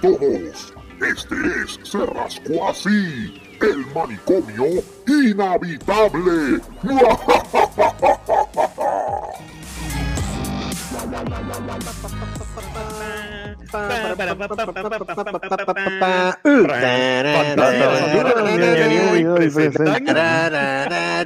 todos. Este es Se Rascó Así, el manicomio inhabitable.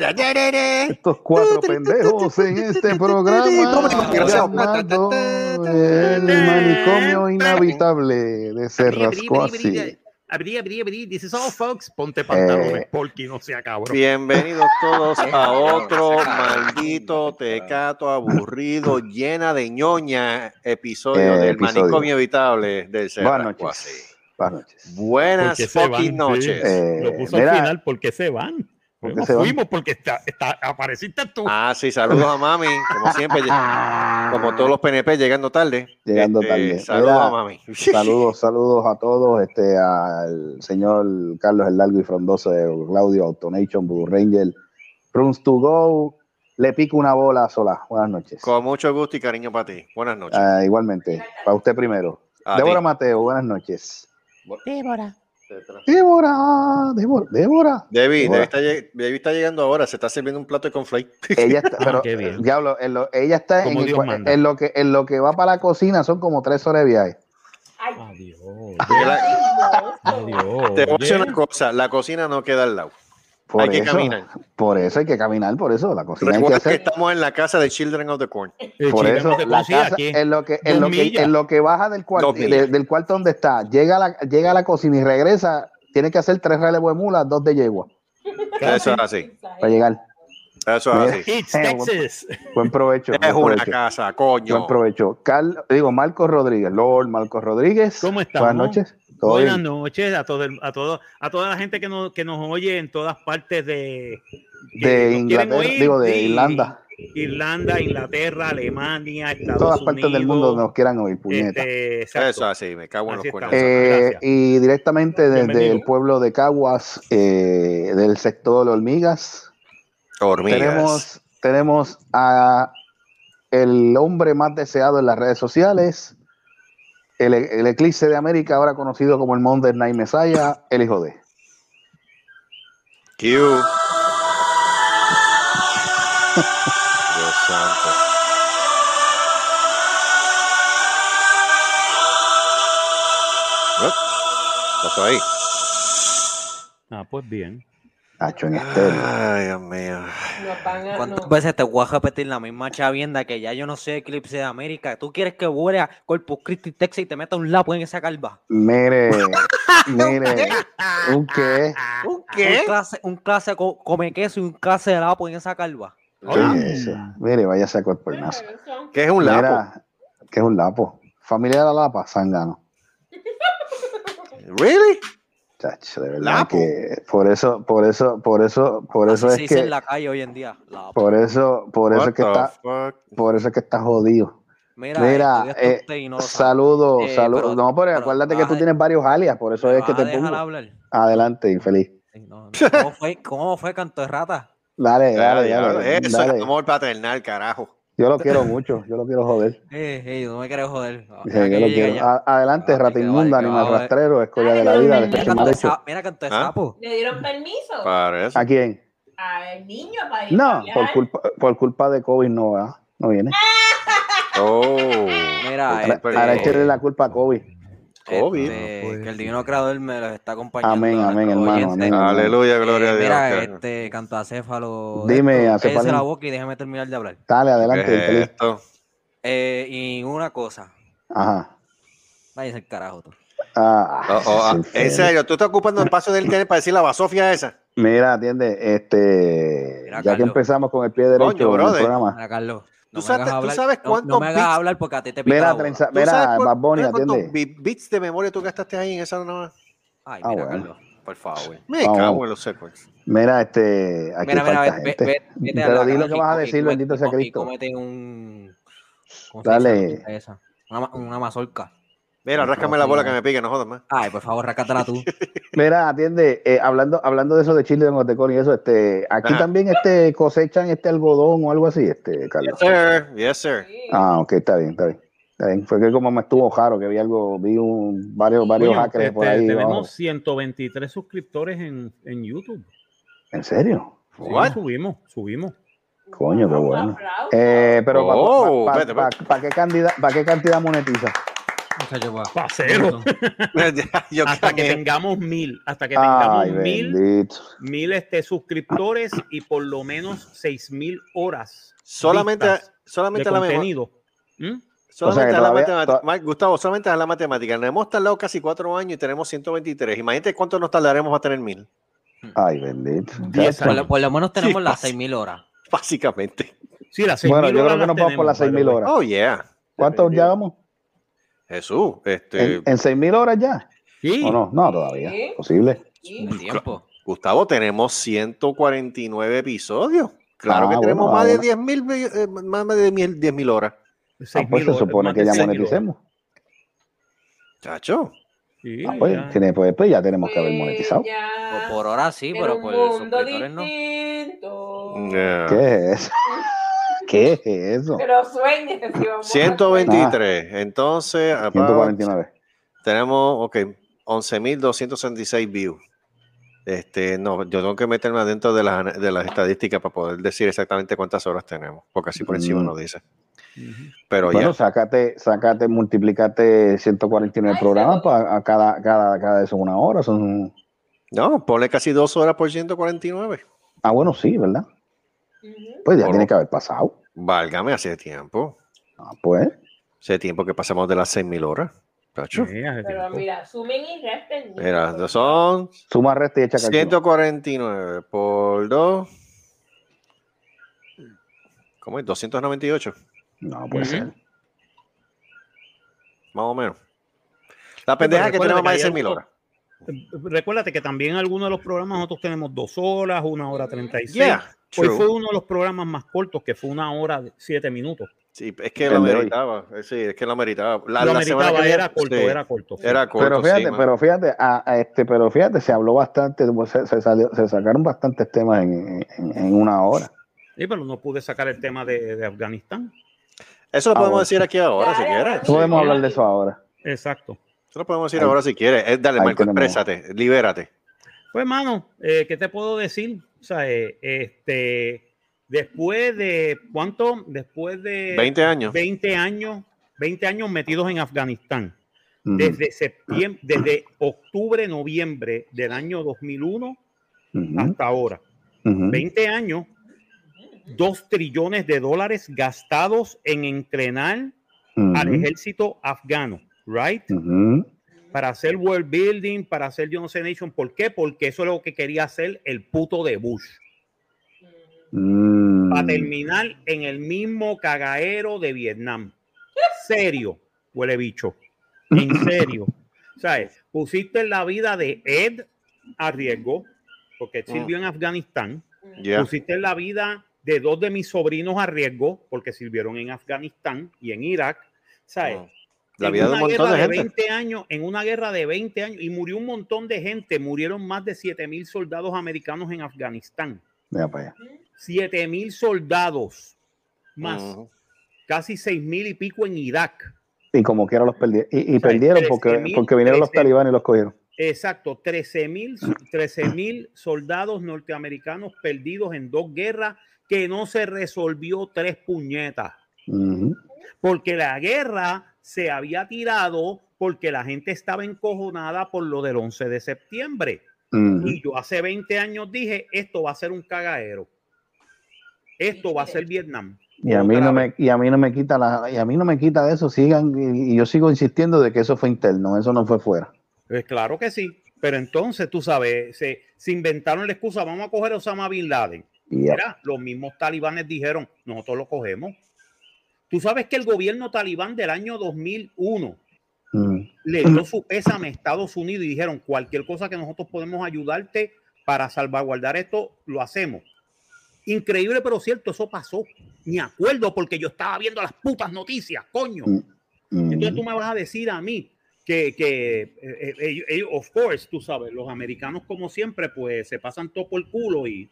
Estos cuatro pendejos en este programa llamado El manicomio inhabitable de Cerrasco así. Abrí, abrí, abrí. This is all, folks. Ponte pantalones, Eh. porque no sea cabrón. Bienvenidos todos a otro maldito tecato aburrido, llena de ñoña episodio Eh, del episodio. manicomio evitable del Buenas Cerrasco Así. Buenas noches. Buenas fucking van, noches. Eh, Lo puso mira, al final porque se van. ¿Por qué No se van? fuimos porque está, está, apareciste tú. Ah, sí, saludos a mami, como siempre, como todos los PNP llegando tarde. Llegando Este, tarde. Saludos Mira, a mami. Saludos, saludos a todos, este, al señor Carlos el Largo y Frondoso Claudio, Autonation, Blue Ranger, Runs to Go, le pico una bola sola. Buenas noches. Con mucho gusto y cariño para ti. Buenas noches. Ah, igualmente, para usted primero. A Débora ti. Mateo, buenas noches. Débora. Débora, Débora, Débora. Debbie, Débora. Debbie está, lleg- Debbie está llegando ahora, se está sirviendo un plato de conflate. Ella está, pero, qué bien. diablo, en lo- ella está en, el en lo que en lo que va para la cocina son como tres horas de viaje. Adiós. Adiós. Te voy a decir una cosa, la cocina no queda al lado. Por Hay que eso, caminar. Por eso hay que caminar, por eso la cocina hay que hacer. estamos en la casa de Children of the Corn. el Por eso la casa en lo que en lo que en lo que baja del cuarto del cuarto donde está, llega a la llega a la cocina y regresa, tiene que hacer tres relevos de mulas, dos de yegua Eso es así. para llegar. Eso es así. It's Texas. Buen provecho. Es buen una provecho. casa, Buen coño. provecho. Carl, digo Marcos Rodríguez, Lord Marcos Rodríguez. ¿Cómo estamos? Buenas noches. ¿Todo Buenas bien? noches a todo, el- a todo, a toda la gente que nos, que nos oye en todas partes de, de Inglaterra, oír, digo de Irlanda, Irlanda, Inglaterra, Alemania, Estados todas Unidos. partes del mundo donde nos quieran oír, puñeta. este. Eso es así, me cago en Así los cuernos. Eh, y directamente desde Bienvenido. el pueblo de Caguas, eh, del sector de hormigas, Hormigas. tenemos, tenemos a el hombre más deseado en las redes sociales, el, el eclipse de América, ahora conocido como el Monday Night Messiah, el hijo de. Q. Dios santo. Pasó ahí. Ah, pues bien. Hacho en estéreo. Ay, Dios mío. ¿Cuántas no. veces te voy a repetir la misma chavienda que ya yo no sé Eclipse de América? ¿Tú quieres que vuele a Corpus Christi, Texas y te meta un lapo en esa calva? Mire, mire, ¿un qué? ¿Un Un clase, un clase co- come queso y un clase de lapo en esa calva. ¿Qué es eso? Mire, váyase a cuerponazo. ¿Qué es un lapo? Mira, ¿qué es un lapo? Familia de la lapa, Sangano. ¿Really? Chacho, de verdad Lapo. que por eso, por eso, por eso, por eso Así se es dice que, en la calle hoy en día. lapo. por eso, por eso What es que está, fuck? por eso es que está jodido. Mira, Mira, eh, no saludos, Eh, saludos. pero- No, pero, pero acuérdate que tú tienes varios alias, por eso ¿Me es que te pongo. hablar? Adelante, infeliz. No, no. ¿Cómo, fue, ¿Cómo fue canto de rata? Dale, dale, ya, dale. Eso dale. es amor paternal, carajo. Yo lo quiero mucho, yo lo quiero joder. Eh, eh, no me quieres joder. Sí, yo yo lo quiero. adelante, que animal rastrero, escoria de la vida, despecho Mira mal canto de hecho. sa- Mira canto de ¿Ah? sapo. ¿Le dieron permiso Para eso. ¿A quién? al niño para ir No, a por culpa, por culpa de COVID no va, no viene. Oh. Mira, Ahora, este, ahora échale la culpa a COVID. COVID. este, que el divino creador me los está acompañando. Amén, amén, hermano, amén. Aleluya, gloria Eh, a Dios. Mira, ¿Qué- este cantacéfalo. Dime, de esto, acéfalo. la boca y déjame terminar de hablar. Dale, ¿Qué adelante, esto? Eh, y una cosa, Ajá. váyase el carajo tú. Ah, Oh, oh, ah, en serio, ¿tú estás ocupando el espacio del internet para decir la basofia esa? Mira, atiende, este, Mira, ya que Carlos. empezamos con el pie derecho Coño, en el brother. programa. Mira, Carlos. No ¿Tú sabes- tú sabes no- no, cuántos me hagas bits- hablar porque a ti te pica Mira, la bola. trenza- ¿Tú mira, sabes cuán- Bad Bunny, sabes cuántos atiende. bi- bits de memoria tú gastaste ahí en esa nomás? Ay, Ah, mira, bueno. Carlos. Por favor. Me Vamos. cago en los seconds. Mira, este, aquí Mira, mira, falta ve- ve- gente. ve- vete a Pero di lo que vas a decir, bendito sea y Cristo. cómete un... ¿cómo se Dale. una mazorca. Mira, ráscame la bola que me pique, no jodas más. Ay, por favor, rascátela tú. Mira, atiende, eh, hablando, hablando de eso de Chile de Motecón y eso, este, aquí Ajá. también este cosechan este algodón o algo así, este, Carlos. Yes, sir. Yes, sir. Ah, ok, está bien, está bien. Está bien. Fue que como me estuvo raro, que vi algo, vi un, varios, varios Coño, hackers este, por ahí. tenemos abajo. 123 suscriptores en, en YouTube. ¿En serio? Sí, What? subimos, subimos. Coño, qué bueno. Eh, pero Oh, ¿para qué, cantidad, pa' qué cantidad monetiza? Pa' cero. Hasta que también. tengamos mil, hasta que tengamos Ay, mil, bendito. mil este, suscriptores y por lo menos seis mil horas Solamente, de solamente la contenido. ¿Mm? Solamente que a la matemática. Gustavo, solamente a la matemática. Nos hemos tardado casi cuatro años y tenemos 123. Imagínate cuánto nos tardaremos para tener mil. Ay, bendito. Diez Por, lo- por lo menos tenemos Sí, las pasa. 6.000 horas. Básicamente. Sí, las seis Bueno, mil yo horas creo que nos vamos por las tenemos, 6.000 by the way. horas. Oh, yeah. ¿Cuántos ya vamos? Jesús. Este, ¿En, en 6.000 horas ya? Sí. ¿O no? No, todavía. Sí. Posible. Sí. Tiempo. Gustavo, tenemos 149 episodios. Claro Ah, que tenemos bueno, más, ah, de bueno. 10 mil, eh, más de 10 mil horas. Ah, pues se supone que ya moneticemos. Chacho. Sí, Ah, pues, ya. tiene- pues, pues ya tenemos que haber monetizado. Pues ya, Por, por hora sí, pero por suscriptores no. Yeah. ¿Qué es eso? ¿Qué es eso? Pero sueñes si vamos a 123. Entonces, aparte, 149. tenemos, ok, 11.266 views. Este, no, yo tengo que meterme adentro de las, de las estadísticas para poder decir exactamente cuántas horas tenemos, porque así por encima Mm. no dice. Pero Bueno, ya, sácate, sácate, multiplícate 149 Ay, programas para a cada, cada, cada de eso una hora. Son... no, ponle casi dos horas por 149. Ah, bueno, sí, ¿verdad? Pues ya Por- tiene que haber pasado. Válgame, hace tiempo. Ah, pues. Hace tiempo que pasamos de las 6.000 horas. Sí, hace Pero tiempo. mira, sumen y resten. Mira, son Suma, resta y echa cálculo. 149 por 2. ¿Cómo es? 298, No puede ser. más o menos. La pendeja que recuerda tenemos que más de hay 6.000 algo- horas. Recuérdate que también algunos de los programas nosotros tenemos dos horas, una hora treinta y seis. Hoy fue uno de los programas más cortos, que fue una hora de siete minutos. Sí, es que lo meritaba. eh, Sí, es que lo meritaba. La, Lo la meritaba, que era corto, sí, era corto. sí. Era corto. Pero fíjate, sí, pero fíjate, a- a este, pero fíjate, se habló bastante, pues, se, se salió- se sacaron bastantes temas en, en- en una hora. Sí, pero no pude sacar el tema de, de Afganistán. Eso lo Ah, podemos bueno. decir aquí ahora, si quieres. Podemos Sí. hablar de eso ahora. Exacto. Lo podemos decir Ahí- ahora si quieres. Eh, dale, Marco, exprésate, libérate. Pues, mano, eh, ¿qué te puedo decir? O sea, eh, este, después de, ¿cuánto? Después de 20 años. 20 años, 20 años metidos en Afganistán. Desde septiembre, desde octubre, noviembre del año 2001 ujú, hasta ahora. ujú. 20 años, 2 trillones de dólares gastados en entrenar al ejército afgano, right? Para hacer world building, para hacer yo no sé nation. ¿Por qué? Porque eso es lo que quería hacer el puto de Bush. Mm. Para terminar en el mismo cagaero de Vietnam. Serio, huele bicho. En serio. ¿Sabes? Pusiste la vida de Ed a riesgo, porque sirvió en Afganistán. Ya. Pusiste la vida de dos de mis sobrinos a riesgo, porque sirvieron en Afganistán y en Irak. ¿Sabes? Mm. La en vida de un una montón guerra de gente. 20 años, en una guerra de 20 años, y murió un montón de gente, murieron más de 7 mil soldados americanos en Afganistán. Mira para allá. 7 mil soldados más, Ujú. casi 6 mil y pico en Irak. Y como quiera los perdieron. Y, y sea, perdieron porque, 13.000, porque vinieron los 13.000. talibanes y los cogieron. Exacto, 13 mil 13 soldados norteamericanos perdidos en dos guerras que no se resolvió tres puñetas. Ujú. porque la guerra se había tirado porque la gente estaba encojonada por lo del 11 de septiembre. Y yo hace 20 años dije, esto va a ser un cagadero. Esto va a ser Vietnam. Y a mí no me, y a mí no me quita la, y a mí no me quita de eso, sigan, y, y yo sigo insistiendo de que eso fue interno, eso no fue fuera. Pues claro que sí. Pero entonces, tú sabes, se, se inventaron la excusa, vamos a coger a Osama Bin Laden. Mira, los mismos talibanes dijeron, nosotros lo cogemos. Tú sabes que el gobierno talibán del año 2001 Ujú. le dio su pésame a Estados Unidos y dijeron cualquier cosa que nosotros podemos ayudarte para salvaguardar esto, lo hacemos. Increíble, pero cierto, eso pasó. Ni acuerdo porque yo estaba viendo las putas noticias, coño. Ujú. Entonces tú me vas a decir a mí que, que eh, eh, of course, tú sabes, los americanos como siempre, pues se pasan todo por el culo y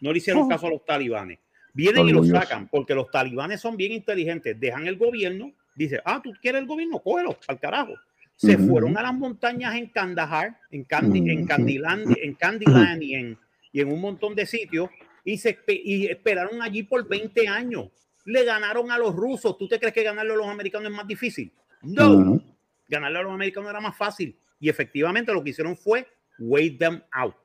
no le hicieron Oh. caso a los talibanes. Vienen y Orgulloso. sacan porque los talibanes son bien inteligentes. Dejan el gobierno, Dice, ah, tú quieres el gobierno, cógelo, al carajo. Se fueron a las montañas en Kandahar, en, Candy, en Ujú. Candyland, en Candyland y en, y en un montón de sitios y, se, y esperaron allí por 20 años. Le ganaron a los rusos. ¿Tú te crees que ganarle a los americanos es más difícil? No Ujú. ganarle a los americanos era más fácil. Y efectivamente lo que hicieron fue wait them out.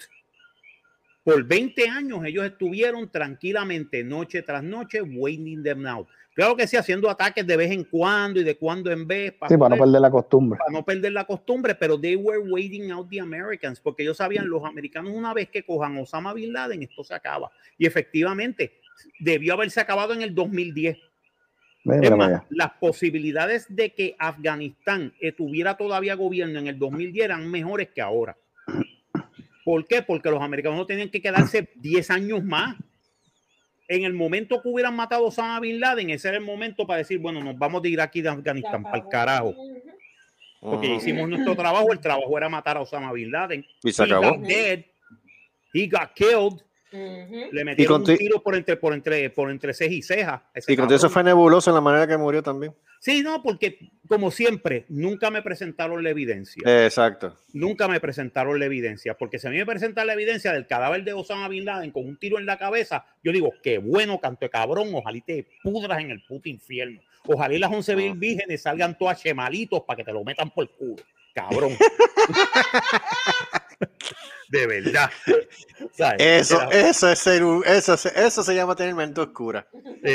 Por 20 años ellos estuvieron tranquilamente noche tras noche waiting them out. Claro que sí, haciendo ataques de vez en cuando y de cuando en vez para, Sí, para no perder la costumbre. para no perder la costumbre, pero they were waiting out the Americans porque ellos sabían los americanos una vez que cojan Osama Bin Laden esto se acaba. Y efectivamente debió haberse acabado en el 2010. Mira Es más, las posibilidades de que Afganistán tuviera todavía gobierno en el 2010 eran mejores que ahora. ¿Por qué? Porque los americanos no tenían que quedarse 10 años más. En el momento que hubieran matado a Osama Bin Laden, ese era el momento para decir, bueno, nos vamos de ir aquí de Afganistán para el carajo. Porque Ujú. hicimos nuestro trabajo, el trabajo era matar a Osama Bin Laden. Y se He acabó. got dead. He got killed. Le metieron un tiro por entre, por entre, por entre ceja y ceja. Y con eso fue nebuloso en la manera que murió también. Sí, no, porque como siempre, nunca me presentaron la evidencia. Exacto. Nunca me presentaron la evidencia, porque si a mí me presentan la evidencia del cadáver de Osama Bin Laden con un tiro en la cabeza, yo digo, qué bueno, canto de cabrón, ojalá y te pudras en el puto infierno. Ojalá y las 11 mil Ah. vírgenes salgan todas chemalitos para que te lo metan por el culo. Cabrón. de verdad. ¿Sabes? Eso, Era- eso es ser un- eso, eso se llama tener mente oscura.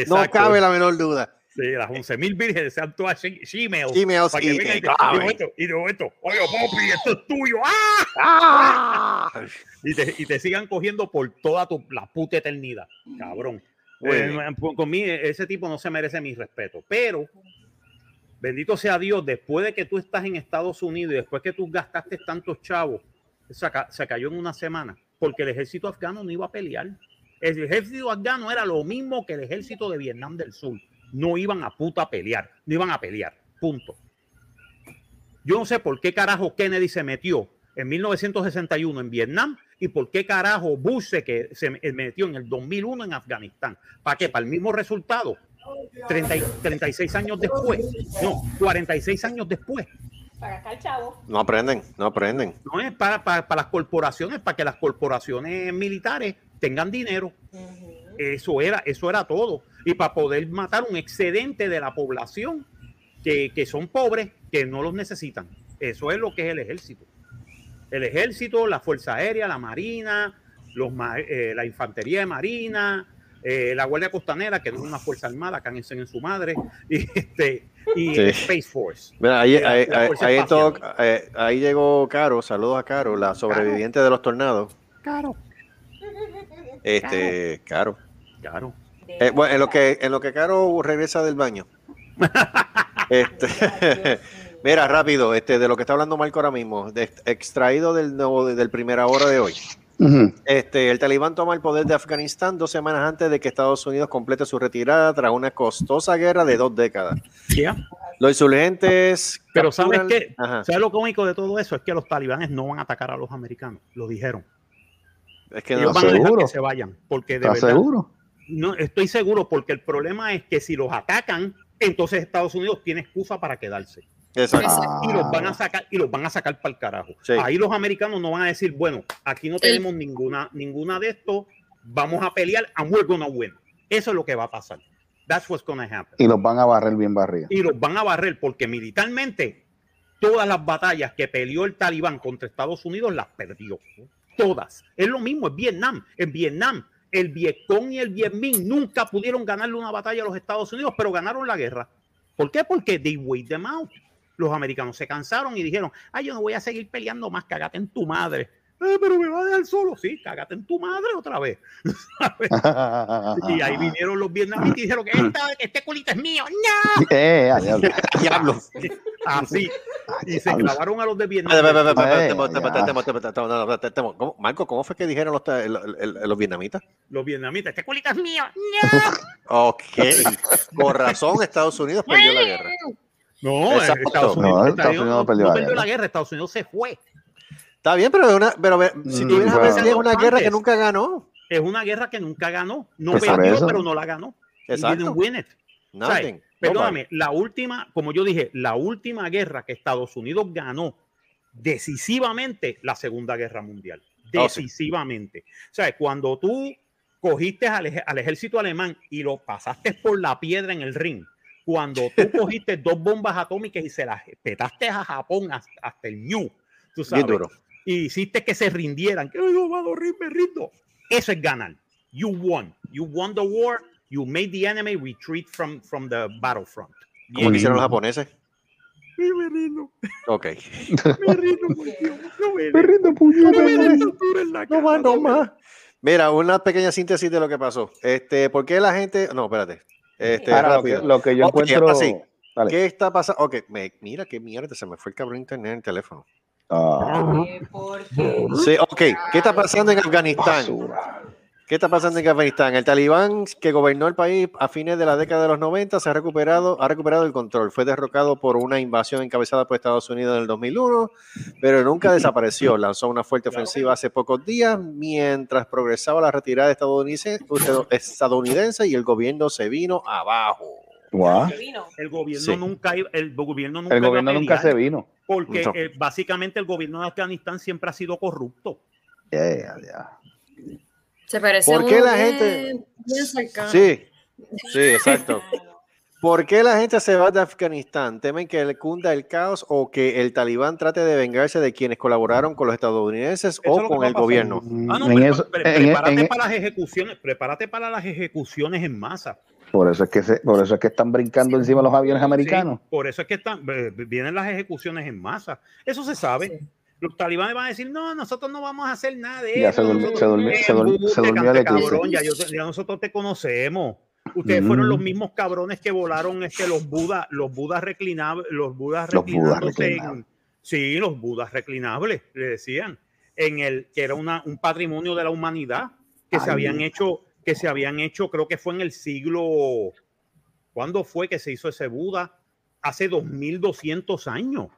No cabe la menor duda. Sí, las 11 mil vírgenes sean todas shemales. Emails para que y y te- y de momento, y de momento, oye, papi, esto es tuyo. ¡Ah! ¡Ah! y te, y te sigan cogiendo por toda tu, la puta eternidad, cabrón. Muy Eh, bien. con con mí, ese tipo no se merece mi respeto, pero bendito sea Dios, después de que tú estás en Estados Unidos y después que tú gastaste tantos chavos, se, ca- se cayó en una semana, porque el ejército afgano no iba a pelear. El ejército afgano era lo mismo que el ejército de Vietnam del Sur. No iban a puta pelear, no iban a pelear, punto. Yo no sé por qué carajo Kennedy se metió en 1961 en Vietnam y por qué carajo Bush se, que, se metió en el 2001 en Afganistán. ¿Para qué? Para el mismo resultado. 30 y- 36 años después. No, 46 años después. Para acá el chavo. No aprenden, no aprenden. No es para, para, para las corporaciones, para que las corporaciones militares tengan dinero. Eso era, eso era todo. Y para poder matar un excedente de la población que, que son pobres, que no los necesitan. Eso es lo que es el ejército. El ejército, la Fuerza Aérea, la Marina, los, eh, la Infantería de Marina, eh, la Guardia Costanera, que no es una Fuerza Armada, cánense en su madre, y, este, y Sí. Space Force. Mira, ahí, ahí- todo- eh, ahí llegó Caro, saludos a Caro, la sobreviviente de los tornados. Claro, Este, Caro. claro. De Eh, bueno, en lo que en lo que Caro regresa del baño. Este, mira, rápido, este, de lo que está hablando Marco ahora mismo, de- extraído del nuevo del primera hora de hoy. Este, el talibán toma el poder de Afganistán dos semanas antes de que Estados Unidos complete su retirada tras una costosa guerra de dos décadas. Ya. Los insurgentes. Pero ¿sabes capturan-? Ajá, ¿Sabes lo cómico de todo eso? Es que los talibanes no van a atacar a los americanos. Lo dijeron. Es que Ellos no van a dejar seguro? que se vayan. Porque de ¿Estás verdad. seguro? No, estoy seguro, porque el problema es que si los atacan, entonces Estados Unidos tiene excusa para quedarse. Exacto. Ah. Y los van a sacar, y los van a sacar para el carajo. Sí. Ahí los americanos no van a decir, bueno, aquí no tenemos ninguna, ninguna de estos, vamos a pelear and we're gonna win. Eso es lo que va a pasar. That's what's gonna happen. Y los van a barrer bien barridos. y los van a barrer porque militarmente todas las batallas que peleó el talibán contra Estados Unidos las perdió. Todas. Es lo mismo en Vietnam. En Vietnam, el Vietcong y el Vietminh nunca pudieron ganarle una batalla a los Estados Unidos, pero ganaron la guerra. ¿Por qué? Porque they wait them out. Los americanos se cansaron y dijeron, ay, yo no voy a seguir peleando más, cagate en tu madre. "Eh, pero me va a dejar solo. Sí, cagate en tu madre otra vez. Y ahí vinieron los vietnamitas y dijeron que esta- este culito es mío. ¡No! Eh, diablo. Así. Y se clavaron a los de Vietnam. No, no, espera, espera, ¿cómo- Marco, ¿cómo fue que dijeron los, ta- el- el- el- los vietnamitas? Los vietnamitas, este culito es mío. ¡No! Ok. Con razón, Estados Unidos perdió la guerra. No. Estados No, Unidos, Estados Unidos no perdió la guerra. guerra, Estados Unidos se fue. Está bien, pero, es una, pero si Mm, tú vienes a ver, es una guerra que nunca ganó. Es una guerra que nunca ganó. No Pues perdió, eso. pero no la ganó. Exacto. win it. Nothing. Perdóname, la última, como yo dije, la última guerra que Estados Unidos ganó decisivamente la Segunda Guerra Mundial. Oh, sí. Decisivamente. O sea, cuando tú cogiste al, ej- al ejército alemán y lo pasaste por la piedra en el ring, cuando tú cogiste dos bombas atómicas y se las petaste a Japón hasta, hasta el Ñu, tú Bien sabes, duro. Y hiciste que se rindieran, que "Ay, no va a dormir, me rindo. Eso es ganar. You won. You won the war. You made the enemy retreat from, from the battlefront. Como hicieron los japoneses. Ay, me rindo, Ok. me rindo, por Dios, no me Me rindo, no puñeta, me rindo, en la cara, me- Mira, una pequeña síntesis de lo que pasó. Este, ¿por qué la gente? No, espérate. Este, Ahora, lo que, rápido. lo que yo encuentro. sí. Dale. ¿Qué está pasando? Ok, me- mira qué mierda, se me fue el cabrón internet en el teléfono. Ah, Eh, Sí, ok. ¿Qué está pasando en Afganistán? ¿Qué está pasando en Afganistán? El talibán que gobernó el país a fines de la década de los 90 se ha recuperado, ha recuperado el control. Fue derrocado por una invasión encabezada por Estados Unidos en el 2001, pero nunca desapareció. Lanzó una fuerte ofensiva hace pocos días mientras progresaba la retirada estadounidense, estadounidense y el gobierno se vino abajo. Guau. se vino. El gobierno Sí. nunca iba- el gobierno nunca El gobierno nunca se vino. porque No. eh, básicamente el gobierno de Afganistán siempre ha sido corrupto. Se parece ¿Por qué la bien- gente- bien. Sí, sí, exacto. ¿Por qué la gente se va de Afganistán? ¿Temen que le cunda el caos o que el talibán trate de vengarse de quienes colaboraron con los estadounidenses Eso o con el gobierno? Ah, no, En pre- eso- pre- en- prepárate en- para las ejecuciones, prepárate para las ejecuciones en masa. Por eso es que se, por eso es que están brincando encima de los aviones americanos. Sí, por eso es que están, eh, vienen las ejecuciones en masa. Eso se sabe. Sí. Los talibanes van a decir, no, nosotros no vamos a hacer nada de Ya eso. se durmió, se durmió, se durmió, se el cabrón, ya, yo te- ya nosotros te conocemos. Ustedes fueron Mm. los mismos cabrones que volaron este, los budas, los budas reclinables, los budas Los budas reclinándose en- reclinables. sí, los budas reclinables, le decían, en el que era una, un patrimonio de la humanidad que se Ay. habían hecho, que se habían hecho, creo que fue en el siglo, ¿cuándo fue que se hizo ese Buda? Hace 2200 años.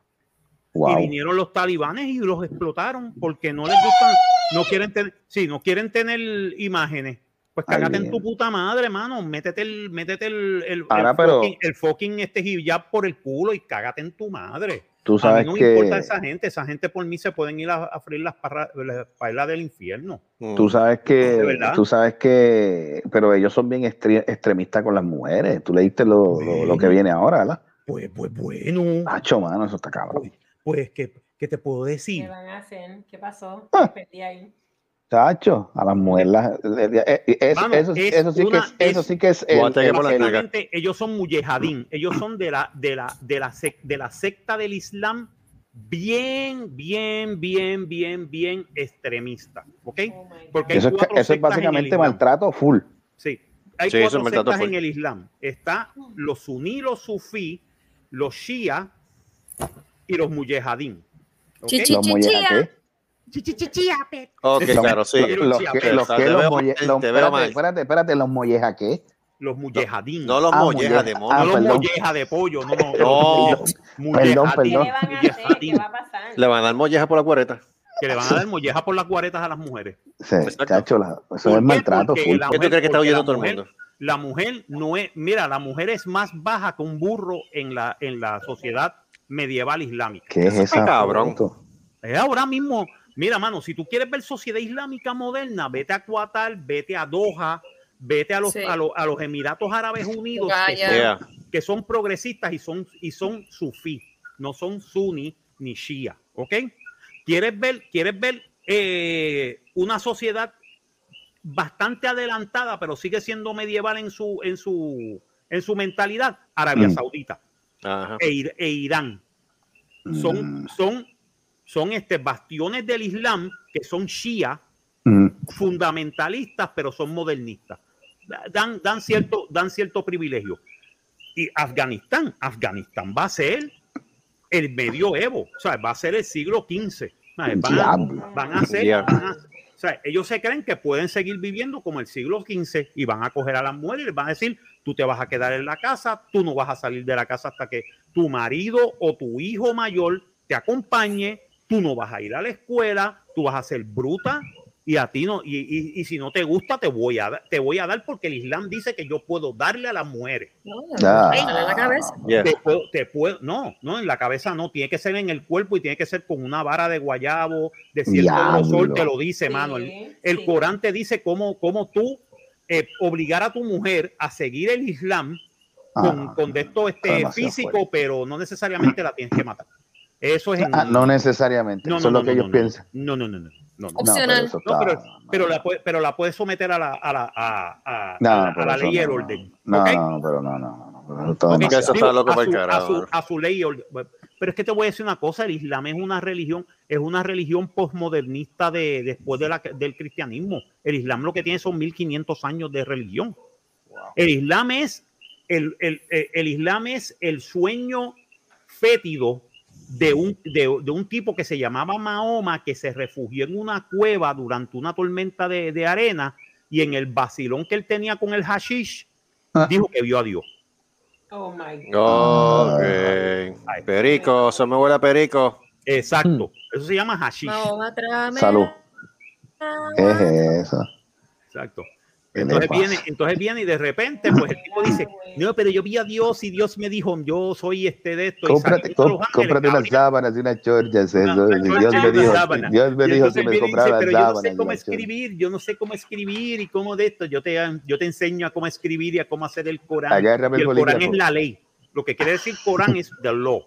Y vinieron los talibanes y los explotaron porque no les gustan, no quieren tener, sí, no quieren tener imágenes. Pues Ay, cágate en tu puta madre, mano. Métete el, métete el, el, Ahora, el pero- fucking, el fucking este hijab por el culo y cágate en tu madre. Tú A sabes mí no me importa que esa gente. Esa gente por mí se pueden ir a, a freír las parra- las paelas del infierno. Mm. tú sabes ¿De que tú sabes que pero ellos son bien extre- extremistas con las mujeres. Tú leíste lo, lo, lo que viene ahora, ¿verdad? Pues, pues bueno, Macho, mano, eso está cabrón. pues ¿qué, qué te puedo ¿Qué decir? van a hacer? ¿Qué pasó? Ah. Me perdí ahí. Chacho, a las mujeres eh, eh, eso, Mano, eso, es eso sí que es, eso es- sí que es el, el- el- ellos son mujahidín. Ellos son de la, de la, de la, sec- de la secta del Islam bien, bien, bien, bien, bien extremista. ¿Ok? Oh. Porque hay eso es, eso es básicamente maltrato full. Sí. Hay Sí, cuatro sectas full. en el Islam. Está los suní, los sufí, los shia y los mujahidín. ¿Ok? Chichi. Los ¿qué? Ok, Los- claro, sí. Los, los que, los los los- espérate, espérate, espérate, los mollejas, ¿qué? Los mujahidín. No los Ah, mollejas molleja. de No Ah, los perdón. mollejas de pollo, no, no. No. los Perdón, mujahidín, ¿Qué perdón. le van a hacer? ¿Qué va a pasar? Le van a dar molleja por la cuareta. Que le van a dar mollejas por las cuaretas a las mujeres. Sí, chacho, la- eso ¿Por es maltrato ¿Qué tú mujer- crees que está oyendo todo el mundo? La mujer no es, mira, la mujer es más baja que un burro en la, en la sociedad medieval islámica. ¿Qué es esa cabrón. Es ahora mismo, mira, mano, si tú quieres ver sociedad islámica moderna, vete a Qatar, vete a Doha, vete a los, Sí. a los, a los Emiratos Árabes Unidos, que son, Yeah. que son progresistas y son, y son sufí, no son suní ni shia, ¿ok? ¿Quieres ver, quieres ver eh, una sociedad bastante adelantada, pero sigue siendo medieval en su, en su, en su mentalidad? Arabia Mm. Saudita Ajá. e, Ir- e Irán son, Mm, son, son este, bastiones del Islam que son shia, mm, fundamentalistas, pero son modernistas. Da- Dan, dan, cierto, dan cierto privilegio. Y Afganistán, Afganistán va a ser el medioevo, o sea, va a ser el siglo XV. Van, a- van a ser, Yeah. van a- o sea, ellos se creen que pueden seguir viviendo como el siglo XV y van a coger a las mujeres y les van a decir, tú te vas a quedar en la casa, tú no vas a salir de la casa hasta que tu marido o tu hijo mayor te acompañe, tú no vas a ir a la escuela, tú vas a ser bruta, Y a ti no, y, y- y si no te gusta, te voy a dar, te voy a dar porque el Islam dice que yo puedo darle a las mujeres. No, Ah. dale en la cabeza. Yeah. Te puedo, te puedo- no, no, en la cabeza no, tiene que ser en el cuerpo y tiene que ser con una vara de guayabo, de cierto grosor, te lo dice, Sí, mano. El, el sí. Corán te dice cómo, cómo tú eh, obligar a tu mujer a seguir el Islam con, Ah, con de esto este, físico, fuerte. pero no necesariamente la tienes que matar. Eso es en- ah, no necesariamente, no, eso es no, lo que no, ellos no, piensan. No, no, no, no. no, no. No, Opcional. pero No, está- pero, pero la, puede- pero la puedes someter a la, a la, a, a- No, a la, ley y el no, orden. No, ¿ok? no, pero no, no, no, pero eso está Ok, Que eso demasiado. está loco a, por su, carajo, a, su, mano. a su ley y orden. Pero es que te voy a decir una cosa, el Islam es una religión, es una religión posmodernista de, después de la, del cristianismo. El Islam lo que tiene son 1500 años de religión. El Islam es el, el, el- el Islam es el sueño fétido de un, de, de un tipo que se llamaba Mahoma, que se refugió en una cueva durante una tormenta de, de arena y en el vacilón que él tenía con el hashish, Ah. dijo que vio a Dios. Oh my God. Ok. Perico, eso me huele a perico. Exacto. Eso se llama hashish. Mahoma, Salud. agua. ¿Qué es eso? Exacto. ¿Qué le Entonces viene, entonces viene y de repente, pues el tipo dice, no, pero yo vi a Dios y Dios me dijo, yo soy este de esto. Cómprate, com- ángeles, cómprate unas sábanas y unas chorchas. Eso. Una- una Dios me dijo. Dios me dijo que me comprara dice, las pero yo no sé cómo las chorchas". escribir, yo no sé cómo escribir y cómo de esto. Yo te, yo te enseño a cómo escribir y a cómo hacer el Corán. Agárrame Y el el Corán es la ley. Lo que quiere decir Corán es the law.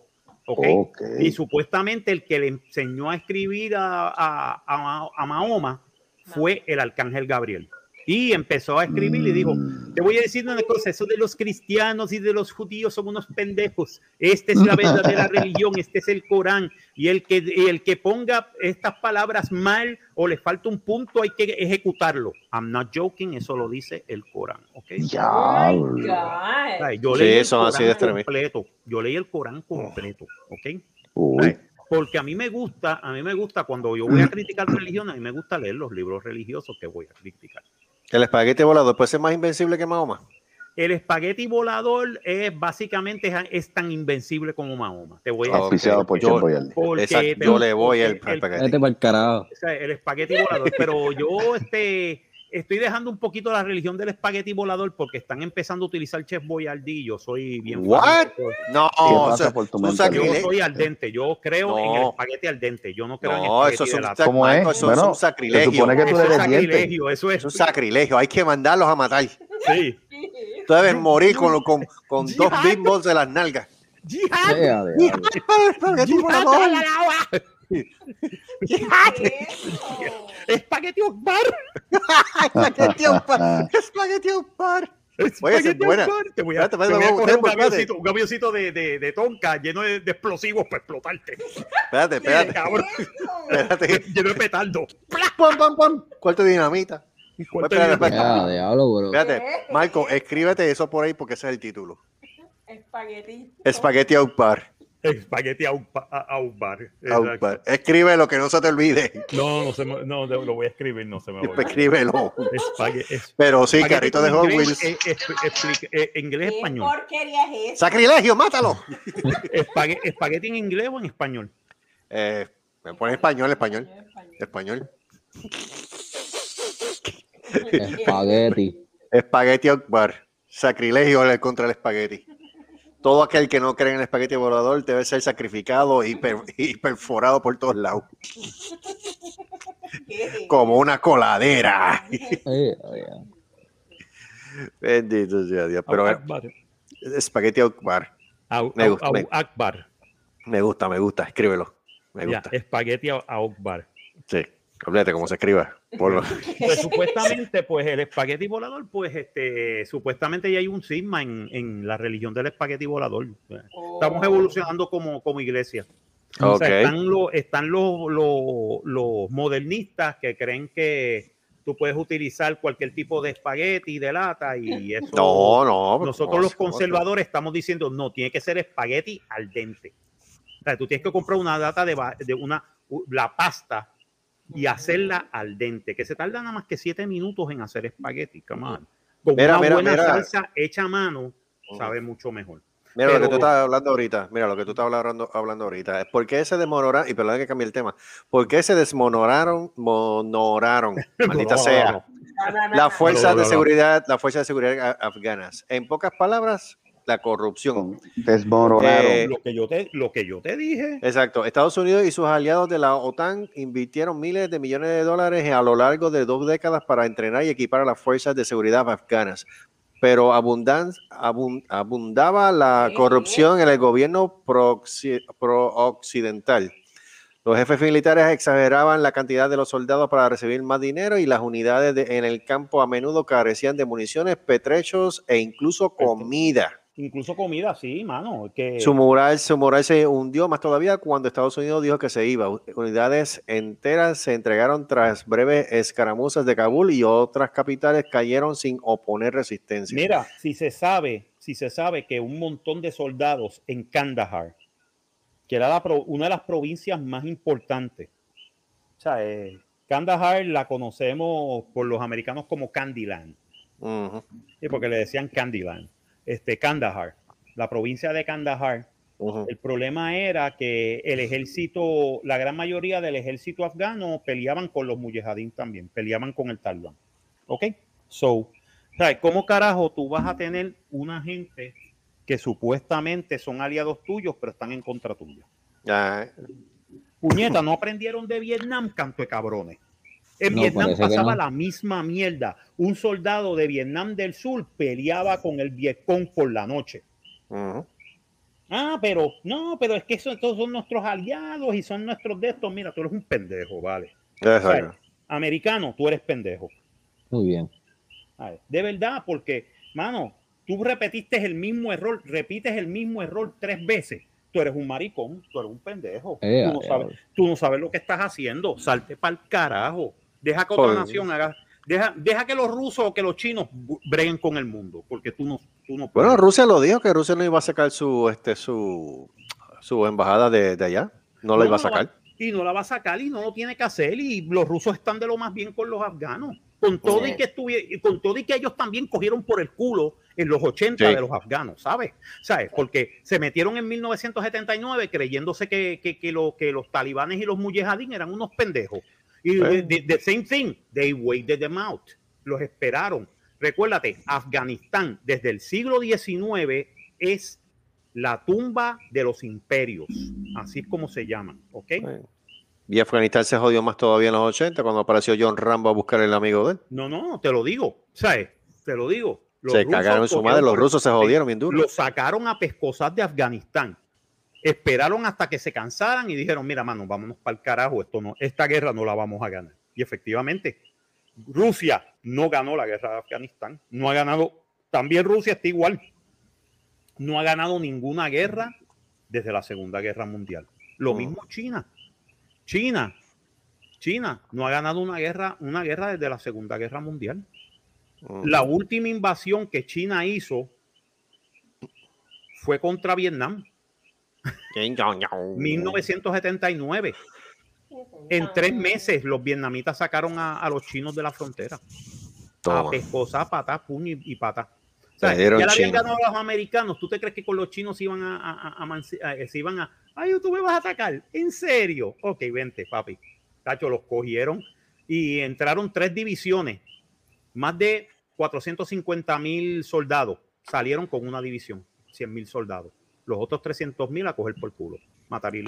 ¿ok? Ok. Y supuestamente el que le enseñó a escribir a, a, a- a Mahoma fue el arcángel Gabriel. Y empezó a escribir y dijo, Mm. te voy a decir una cosa, eso de los cristianos y de los judíos son unos pendejos. Esta es la verdadera religión, este es el Corán. Y el que, y el que ponga estas palabras mal o le falta un punto, hay que ejecutarlo. I'm not joking, eso lo dice el Corán. ¿ok? Oh my Diablo. God. Ay, Yo Sí, leí el así de Corán extremistas. completo. Yo leí el Corán completo. ¿ok? Uy. Porque a mí me gusta, a mí me gusta cuando yo voy a criticar religión, a mí me gusta leer los libros religiosos que voy a criticar. El espagueti volador puede ser más invencible que Mahoma. El espagueti volador es básicamente es, es tan invencible como Mahoma. Te voy a Ah, decir. Por Yo-. Porque Exacto, te- yo le voy al porque el- espagueti. Para el carajo. o sea, el espagueti volador. Pero yo este, estoy dejando un poquito la religión del espagueti volador porque están empezando a utilizar Chef Boyardee y yo soy bien What? No, ¿Qué eso pasa es por tu? Yo soy al dente, yo creo en el espagueti al dente, yo no creo en No, espagueti eso es un, ¿Cómo es? eso Bueno, es un se sacrilegio. supone que tú Eso es eres diente. sacrilegio, eso es. Es un sacrilegio. Hay que mandarlos a matar. Sí. Tú debes morir con, con, con dos Jihad. bimbos de las nalgas. ¡Jihad! Ea, diablo. Espagueti ¡Jihad volador. a la lava! ¿Qué es eso? ¡Espagueti a un par. Espagueti a un par. Oye, es ¡Espagueti buena. Te voy a, te voy a espérate, coger un espérate, espérate. avioncito, un avioncito de, de, de tonka lleno de, de explosivos para explotarte. Espérate, espérate. Cabrón, Espérate. lleno de petardo. Pum, pum, pum. Cuarto de dinamita. Cuarto Espérate, de espérate. Ea, diablo, bro. Espérate, Marco, escríbete eso por ahí porque ese es el título. Espagueti. Espagueti a un Espagueti. A un par. Escribe lo que no se te olvide. No, no, se me- no, lo voy a escribir, no se me va. Escríbelo. Pero sí, carrito de Hot inglés, Wheels. eh, eh, inglés ¿Qué español. porquería es esa? ¡Sacrilegio, mátalo! Espague- espagueti en inglés o en español. Eh, me pone español, español. Español. Espagueti. Espagueti Akbar. Sacrilegio contra el espagueti. Todo aquel que no cree en el espagueti volador debe ser sacrificado y, per- y perforado por todos lados. Como una coladera. Bendito sea Dios. Pero eh, Akbar. espagueti Akbar. Au- Me au- gusta, au- me- Akbar. Me gusta, me gusta. Escríbelo. Me Ya, gusta. espagueti Akbar. Sí. Olvídate cómo se escriba. Pues supuestamente, pues el espagueti volador, pues este, supuestamente ya hay un cisma en, en la religión del espagueti volador. Estamos evolucionando como, como iglesia. O sea, están los, están los, los, los modernistas que creen que tú puedes utilizar cualquier tipo de espagueti de lata y eso. No, no. pero Nosotros ¿cómo los conservadores estamos diciendo, no, tiene que ser espagueti al dente. O sea, tú tienes que comprar una data de, ba- de una, la pasta y hacerla al dente, que se tarda nada más que siete minutos en hacer espagueti, come on. Con Mira, una mira, buena mira. salsa hecha a mano, sabe mucho mejor. Mira lo que tú estás hablando ahorita, mira lo que tú estás hablando, hablando ahorita. ¿Por qué se desmonoraron? Y perdón que cambié el tema. ¿Por qué se desmonoraron, monoraron, maldita No, sea, no. No, No, no, de seguridad, las fuerzas de seguridad a- afganas? En pocas palabras, la corrupción. Desmoronaron. Eh, Lo que yo te, lo que yo te dije. Exacto. Estados Unidos y sus aliados de la OTAN invirtieron miles de millones de dólares a lo largo de dos décadas para entrenar y equipar a las fuerzas de seguridad afganas. Pero abundan- abun- abundaba la corrupción en el gobierno pro-occi- pro-occidental. Los jefes militares exageraban la cantidad de los soldados para recibir más dinero y las unidades de- en el campo a menudo carecían de municiones, petrechos e incluso comida. Incluso comida, sí, mano. Que, Su moral, su moral se hundió más todavía cuando Estados Unidos dijo que se iba. Unidades enteras se entregaron tras breves escaramuzas de Kabul y otras capitales cayeron sin oponer resistencia. Mira, si se sabe, si se sabe que un montón de soldados en Kandahar, que era la pro- una de las provincias más importantes, o sea, eh, Kandahar la conocemos por los americanos como Candyland, Ujú, ¿sí? porque le decían Candyland, este Kandahar, la provincia de Kandahar. El problema era que el ejército, la gran mayoría del ejército afgano peleaban con los mujahideen también, peleaban con el talibán. ¿Ok? So, ¿sabes? ¿cómo carajo tú vas a tener una gente que supuestamente son aliados tuyos, pero están en contra tuya? Ya, Puñeta, no aprendieron de Vietnam, canto de cabrones. En No, Vietnam pasaba no. la misma mierda. Un soldado de Vietnam del Sur peleaba con el Vietcong por la noche. Ah, pero no, pero es que eso, estos son nuestros aliados y son nuestros de estos. Mira, tú eres un pendejo, vale. Americano, tú eres pendejo. Muy bien. De verdad, porque, mano, tú repetiste el mismo error, repites el mismo error tres veces. Tú eres un maricón, tú eres un pendejo. Eh, tú, no eh, sabes, tú no sabes lo que estás haciendo. Salte para el carajo. Deja que otra Joder. nación haga. Deja, deja que los rusos o que los chinos breguen con el mundo, porque tú no, tú no Bueno, puedes. Rusia lo dijo que Rusia no iba a sacar su, este, su, su embajada de, de allá. No la iba a no sacar. y no la va a sacar y no lo tiene que hacer y los rusos están de lo más bien con los afganos con todo y que estuvi- y con todo y que ellos también cogieron por el culo en los 80 Sí. de los afganos ¿sabes? ¿sabes? porque se metieron en 1979 creyéndose que, que, que, lo- que los talibanes y los mujahideen eran unos pendejos y Sí. the, same thing they waited them out los esperaron recuérdate Afganistán desde el siglo XIX es la tumba de los imperios así es como se llaman ¿ok? Y Afganistán se jodió más todavía en los 80 cuando apareció John Rambo a buscar el amigo de él. No, no, te lo digo, ¿sabes? Te lo digo. Los se cagaron en su madre, los rusos se jodieron bien duro. Los sacaron a pescosas de Afganistán. Esperaron hasta que se cansaran y dijeron, mira, mano, vámonos para el carajo, esto no, esta guerra no la vamos a ganar. Y efectivamente, Rusia no ganó la guerra de Afganistán, no ha ganado, también Rusia está igual, no ha ganado ninguna guerra desde la Segunda Guerra Mundial. Lo Mm. mismo China. China, China no ha ganado una guerra, una guerra desde la Segunda Guerra Mundial. Mm. La última invasión que China hizo fue contra Vietnam, 1979. En tres meses los vietnamitas sacaron a, a los chinos de la frontera. A Toma. pescosa, patá, puño y, y. O sea, dieron ya le habían chino. ganado a los americanos. ¿Tú te crees que con los chinos se iban a, a- a- a a- se iban a... Ay, tú me vas a atacar. ¿En serio? Ok, vente, papi. Tacho, los cogieron y entraron tres divisiones. Más de 450 mil soldados salieron con una división. 100 mil soldados. Los otros 300 mil a coger por culo. Matar y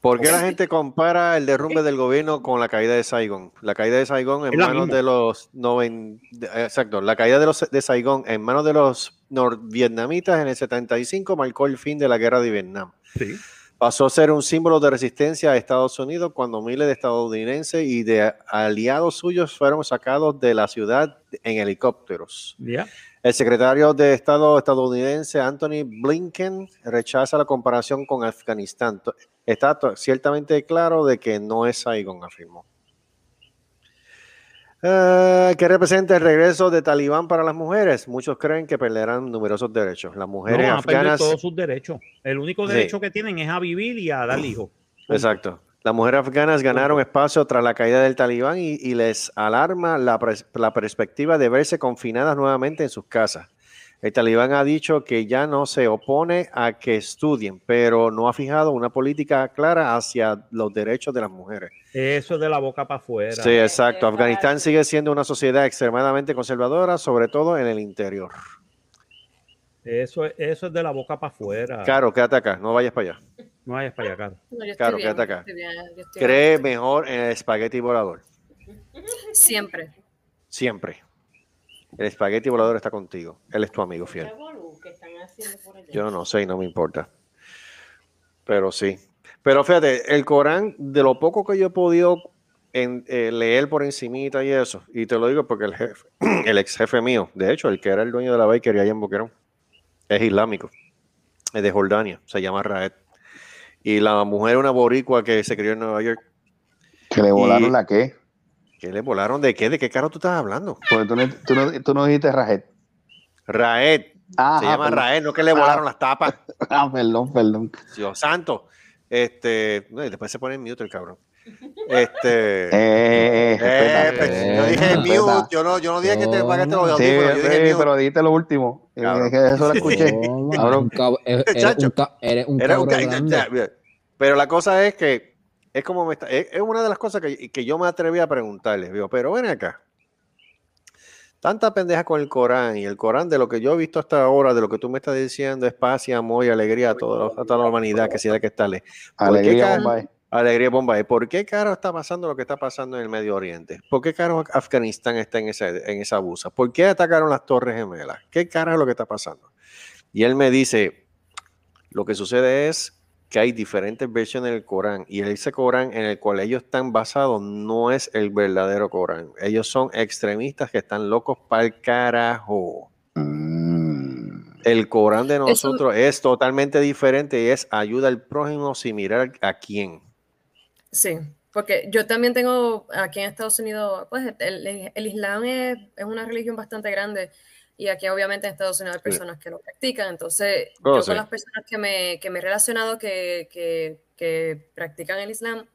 ¿Por qué la gente compara el derrumbe del gobierno con la caída de Saigón? La caída de Saigón en manos misma. de los noven- exacto, la caída de los de Saigón en manos de los norvietnamitas en el 75 marcó el fin de la guerra de Vietnam. Sí. Pasó a ser un símbolo de resistencia a Estados Unidos cuando miles de estadounidenses y de aliados suyos fueron sacados de la ciudad en helicópteros. El secretario de Estado estadounidense Anthony Blinken rechaza la comparación con Afganistán. Está ciertamente claro de que no es Saigon, afirmó. Eh, ¿Qué representa el regreso de Talibán para las mujeres? Muchos creen que perderán numerosos derechos. Las No, mujeres perder afganas. todos sus derechos. El único Sí. derecho que tienen es a vivir y a dar hijos. Exacto. Las mujeres afganas ganaron espacio tras la caída del talibán y, y les alarma la, pres- la perspectiva de verse confinadas nuevamente en sus casas. El talibán ha dicho que ya no se opone a que estudien, pero no ha fijado una política clara hacia los derechos de las mujeres. Eso es de la boca para afuera. Sí, exacto. Afganistán sigue siendo una sociedad extremadamente conservadora, sobre todo en el interior. Eso, es- eso es de la boca para afuera. Caro, quédate acá, no vayas para allá. No vayas para allá, Caro. No, Claro, bien, quédate acá. bien, Cree bien. mejor en el espagueti volador, Siempre. siempre. El espagueti volador está contigo. Él es tu amigo fiel. Revolú que están haciendo por allá. Yo no sé y no me importa. Pero sí. Pero fíjate, el Corán, de lo poco que yo he podido en- eh, leer por encimita y eso, y te lo digo porque el jefe, el ex jefe mío, de hecho, el que era el dueño de la bakery allá en Boquerón, es islámico, es de Jordania, se llama Raed. Y la mujer una boricua que se crió en Nueva York. Que le volaron Y- la qué. ¿Qué le volaron de qué? ¿De qué caro tú estás hablando? Porque tú no, tú no, tú no dijiste Rajet. Raed. Ah, Se llama Raed, no que le volaron las tapas. Ah, perdón, perdón. Dios santo. Este, no, y después se pone en mute el cabrón. Este, Eh, eh, eh, pues, eh, yo dije respeta. mute, yo no, yo no dije que te pagaste los. Sí, audífonos, yo dije sí, mute. pero dijiste lo último. Eh, Cabrón. eso lo escuché. No, Cabrón. un cab- eres, un, ca- eres un cabrón ca- grande. Pero la cosa es que es como me está, es, es una de las cosas que, que yo me atreví a preguntarles, digo, pero ven acá. Tanta pendeja con el Corán y el Corán de lo que yo he visto hasta ahora, de lo que tú me estás diciendo, es paz y amor y alegría a, toda la humanidad que sea de que está ¿Por qué Alegría, Bombay. Alegría Bombay. ¿Por qué caro está pasando lo que está pasando en el Medio Oriente? ¿Por qué caro Afganistán está en esa, en esa abusa? ¿Por qué atacaron las Torres Gemelas? ¿Qué carajo es lo que está pasando? Y él me dice, lo que sucede es que hay diferentes versiones del Corán y ese Corán en el cual ellos están basados no es el verdadero Corán. Ellos son extremistas que están locos para el carajo. Mm. El Corán de Eso- nosotros es totalmente diferente y es ayuda al prójimo sin mirar a quién. Sí, porque yo también tengo aquí en Estados Unidos, pues el, el Islam es, es una religión bastante grande y aquí obviamente en Estados Unidos hay personas que lo practican, entonces Oh, yo sí. con las personas que me, que me he relacionado que, que, que practican el Islam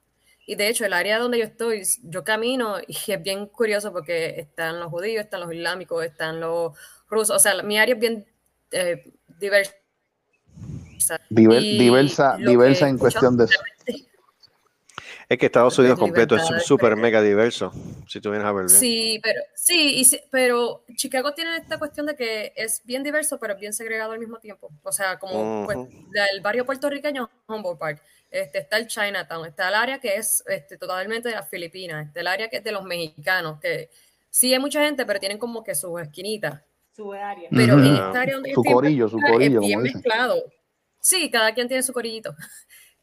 y de hecho el área donde yo estoy, yo camino y es bien curioso porque están los judíos, están los islámicos, están los rusos, o sea, mi área es bien eh, diversa. Diver- diversa diversa en cuestión de. Es que Estados Unidos completo es súper pero- mega diverso, si tú vienes a ver bien. Sí, pero sí, y sí, pero Chicago tiene esta cuestión de que es bien diverso, pero es bien segregado al mismo tiempo. O sea, como pues, Ujú. del barrio puertorriqueño, Humboldt Park, este, está el Chinatown, está el área que es este, totalmente de las Filipinas, está el área que es de los mexicanos, que sí hay mucha gente, pero tienen como que sus esquinitas. Su área. Pero Ujú. en esta área donde Su en corillo, su corillo, es bien mezclado. Sí, cada quien tiene su corillito.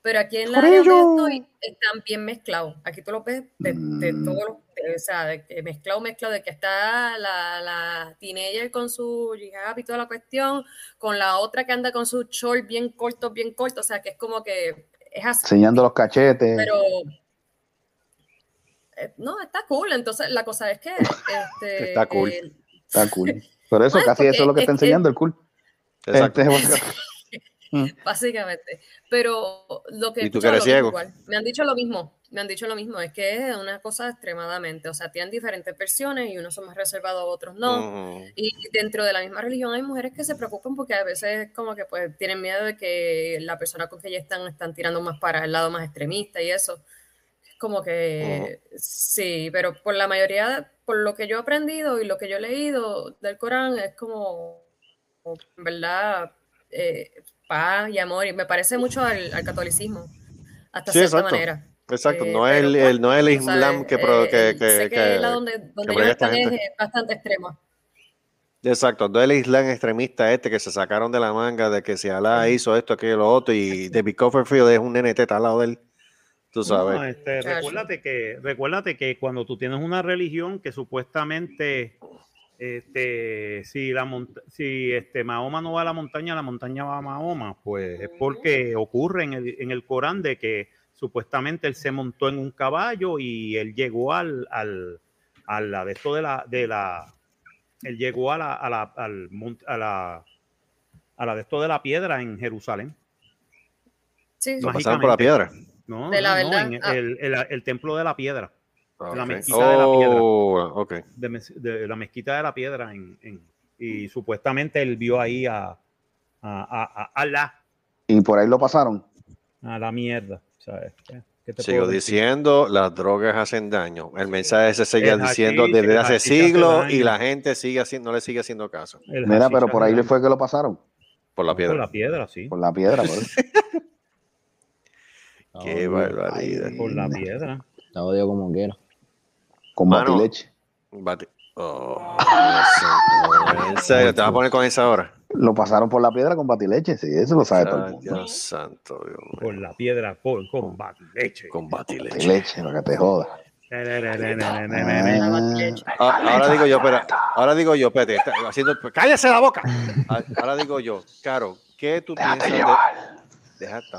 Pero aquí en la área donde yo estoy están bien mezclados. Aquí tú lo ves de, de Mm. todos los, de- o sea, de que mezclado, mezclado, de que está la, la teenager con su hijab y toda la cuestión, con la otra que anda con su short bien corto, bien corto, o sea, que es como que es así. Enseñando los cachetes. Pero eh, no, está cool. Entonces, la cosa es que este, Está cool. eh, Está cool. Pero eso, Pues, casi eso es lo que está enseñando el cool. Exacto. Este, Básicamente. Pero lo que he ¿Y tú que escuchado eres lo mismo ciego? igual. Me han dicho lo mismo. Me han dicho lo mismo. Es que es una cosa extremadamente. O sea, tienen diferentes versiones y unos son más reservados, otros no. Ujú. Y dentro de la misma religión hay mujeres que se preocupan porque a veces como que pues tienen miedo de que la persona con que ya están están tirando más para el lado más extremista y eso. Es como que sí, pero por la mayoría, por lo que yo he aprendido y lo que yo he leído del Corán, es como, en verdad, eh, paz y amor. Y me parece mucho al, al catolicismo, hasta Sí, cierta exacto. manera. Exacto, Eh, no es el, pero, el- no es el sabes, Islam que, eh, que, el- que- que que- la donde, donde esta están es, bastante extrema. Exacto, no es el Islam extremista este que se sacaron de la manga de que si Alá hizo esto, aquello, lo otro, y David Copperfield es un nene teta al lado de él. Tú sabes. No, este, recuérdate que recuérdate que cuando tú tienes una religión que supuestamente este, si la mont- si este Mahoma no va a la montaña, la montaña va a Mahoma, pues es porque ocurre en el, en el Corán de que supuestamente él se montó en un caballo y él llegó al, al a la de esto de la de la él llegó a la a la al mont- a la a la de esto de la piedra en Jerusalén. Sí, pasaron por la piedra. No, De la no, no, verdad, en ah. el, el- el templo de la piedra. Ok. La mezquita de la piedra. Oh, de, la mezquita de la piedra en, en y supuestamente él vio ahí a, a, a, a- a la, Y por ahí lo pasaron. a la mierda. ¿sabes? ¿Qué- qué te Sigo diciendo, las drogas hacen daño. El mensaje se sigue El diciendo desde el hace siglos y la gente sigue haciendo, no le sigue haciendo caso. El Mira, pero por ahí le fue que lo pasaron. Por la Por piedra. la piedra, sí. Por la piedra. Por eso. Qué barbaridad. Por la piedra. La odio como quiera. Con Mano. batileche. Bati- Oh, en serio, te vas a poner con esa ahora. Lo pasaron por la piedra con batileche. Sí, eso lo sabe todo el mundo. Dios santo, Dios mío. Por la piedra, por, con leche. Con batileche. Batileche, para que te joda. Ah, ahora digo yo, espera, ahora digo yo, espérate, haciendo, cállese la boca. Ah, Ahora digo yo, Caro, ¿qué tú piensas de, deja, está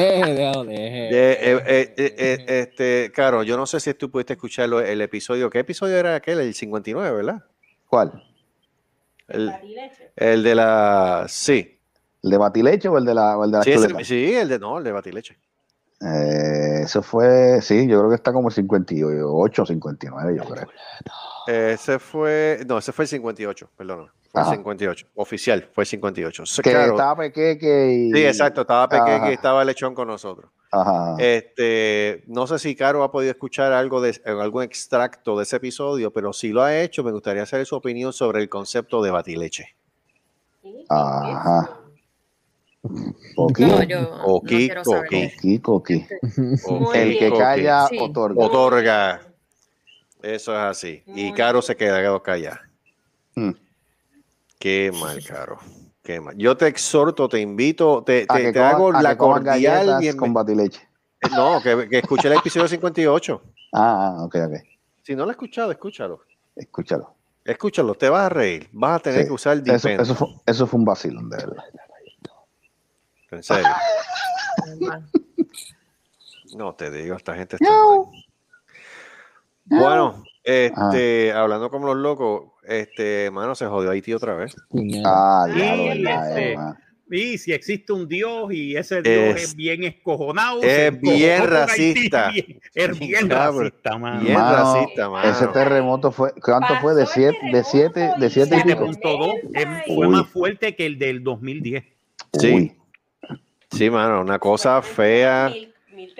Eh, deje. De, eh, eh, eh, eh, este, Caro, yo no sé si tú pudiste escucharlo, el episodio, ¿qué episodio era aquel? El 59, ¿verdad? ¿Cuál? El, Batileche. el de la, sí, ¿El de batileche o el de la, o el de la sí, ese- sí, el de, no, el de Batileche. Eh, eso fue, sí, yo creo que está como el 58 o 59, yo creo. Ese fue, no, ese fue el 58, perdón, fue Ajá. el 58, oficial, fue el 58. So, Que Caro, estaba pequeque y... sí, exacto, estaba pequeño Ajá. y estaba lechón con nosotros. Ajá. Este, no sé si Caro ha podido escuchar algo de algún extracto de ese episodio, pero si lo ha hecho, me gustaría saber su opinión sobre el concepto de batileche. Ajá. O- El que calla, Sí. otorga. Otorga. Eso es así. Y Caro bien. se queda quedó callada. Mm. Qué mal, Caro. Qué mal. Yo te exhorto, te invito, te, te- te hago la cordial bienven- con batileche. No, que, que escuche el episodio 58. Ah, ah, ok, ok. Si no lo has escuchado, escúchalo. Escúchalo. Escúchalo, te vas a reír. Vas a tener Sí. que usar Eso, Depend. eso, fue, eso fue un vacilón, de verdad. En serio. No te digo, esta gente está mal. Bueno, este, hablando como los locos, este, mano, se jodió Haití otra vez. Ah, eh, man. Y si existe un Dios y ese Dios es, Es- bien escojonado, es bien Haití, racista. bien- es bien Cabrón. racista, mano. Bien Mano, racista, mano. Ese terremoto fue, ¿cuánto fue? ¿De Pasó el siete, de siete, de y siete y se pico? armó. 7.2 es- fue más fuerte que el del 2010. Sí. Uy, Sí, mano, una cosa fea.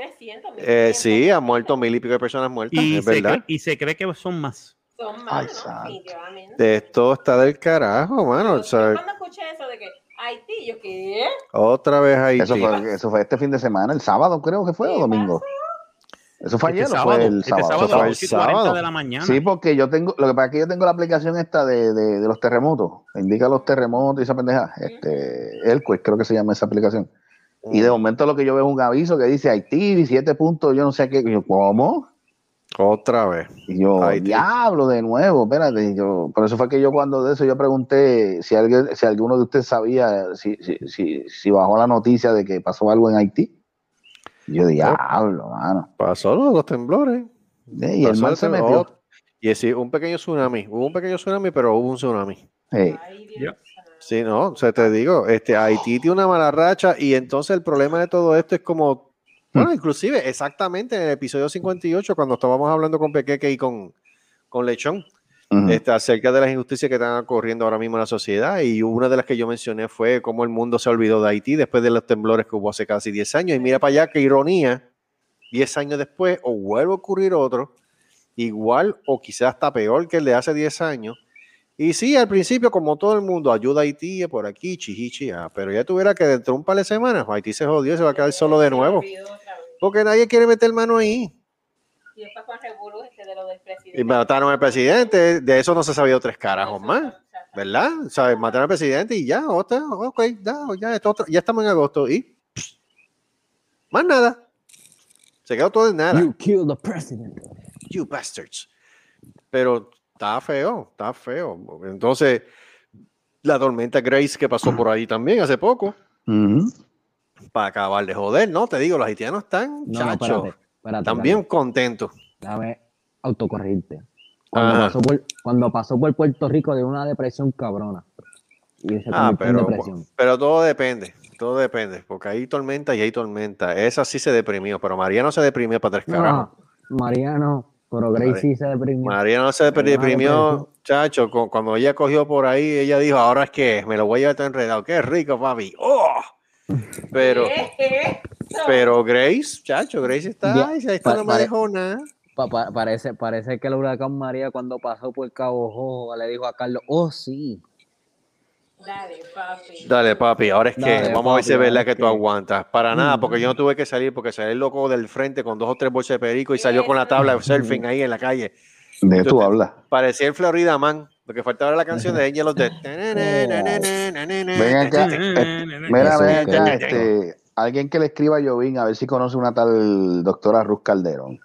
Mil- 1300, Eh, sí, 1500. han muerto mil y pico de personas muertas, Y es se, verdad. cree, y se cree que son más. Son Ay, más, ¿no? definitivamente. Esto está del carajo, mano. O sea, yo cuando escuché eso de que Haití, yo qué? otra vez Haití. eso fue, eso fue este fin de semana, el sábado creo que fue, o ¿Qué domingo. Eso fue Este ayer o sábado, fue el este sábado. sábado fue las el 8 y 40 sábado. de la mañana. Sí, porque yo tengo, lo que pasa es que yo tengo la aplicación esta de, de, de los terremotos, indica los terremotos y esa pendeja, este, Elquake creo que se llama esa aplicación. Y de momento lo que yo veo es un aviso que dice Haití, 7 puntos, yo no sé qué, y yo, ¿cómo? Otra vez. Y yo, Haití. diablo, de nuevo, espérate. Yo, por eso fue que yo cuando de eso yo pregunté si alguien, si alguno de ustedes sabía, si, si, si, si bajó la noticia de que pasó algo en Haití. Y yo, diablo, mano. Pasó los, los temblores. Y el Pasó el se metió. oh, y sí, un pequeño tsunami. Hubo un pequeño tsunami, pero hubo un tsunami. Hey, Ay, Dios. Sí, no, o sea, te digo, este, Haití tiene una mala racha y entonces el problema de todo esto es como, bueno, inclusive exactamente en el episodio 58, cuando estábamos hablando con Pequeque y con, con Lechón, este, acerca de las injusticias que están ocurriendo ahora mismo en la sociedad y una de las que yo mencioné fue cómo el mundo se olvidó de Haití después de los temblores que hubo hace casi 10 años y mira para allá qué ironía, 10 años después o vuelve a ocurrir otro, igual o quizás hasta peor que el de hace 10 años. Y sí, al principio, como todo el mundo, ayuda a Haití por aquí, chihichi, ah, pero ya tuviera que dentro de un par de semanas, Haití se jodió y se va a quedar solo de nuevo. Porque nadie quiere meter mano ahí. Y después con Revolú este de lo del presidente. Y mataron al presidente, de eso no se ha sabido tres carajos más. ¿verdad? O sea, mataron al presidente y ya, otra, ok, ya, ya, esto otro- ya estamos en agosto y más nada. Se quedó todo en nada. You killed the president. You bastards. Pero está feo, está feo. Entonces, la tormenta Grace que pasó por ahí también hace poco, para acabar de joder, ¿no? Te digo, los haitianos están, No, chacho, espérate, espérate. están bien contentos. Déjame autocorregirte. Cuando pasó, por, cuando pasó por Puerto Rico de una depresión cabrona. Y se Ah, en pero, depresión. pero todo depende, todo depende, porque hay tormenta y hay tormenta. Esa sí se deprimió, pero María no se deprimió para tres carajos. No, Mariano Pero Grace sí se deprimió. María no se deprimió, chacho. cu- Cuando ella cogió por ahí, ella dijo, ahora es que me lo voy a llevar todo enredado. Qué rico, papi. ¡Oh! Pero, pero Grace, chacho, Grace está, Ya, pa- pare- dejó nada. Pa- pa- parece, parece que el huracán María cuando pasó por Cabo Rojo le dijo a Carlos, oh sí, Dale, papi. Dale, papi, ahora es que Dale, vamos a ver si es verdad que tú que- aguantas. Para nada, porque yo no tuve que salir porque salí el loco del frente con dos o tres bolsas de perico y salió con la tabla de surfing ahí en la calle. ¿De qué tú Entonces, hablas? Parecía el Florida Man, porque faltaba la canción de Angel of Death. Ven acá. eh, Mira, Eso ven acá, este, alguien que le escriba a Jovín a ver si conoce una tal doctora Ruth Calderón.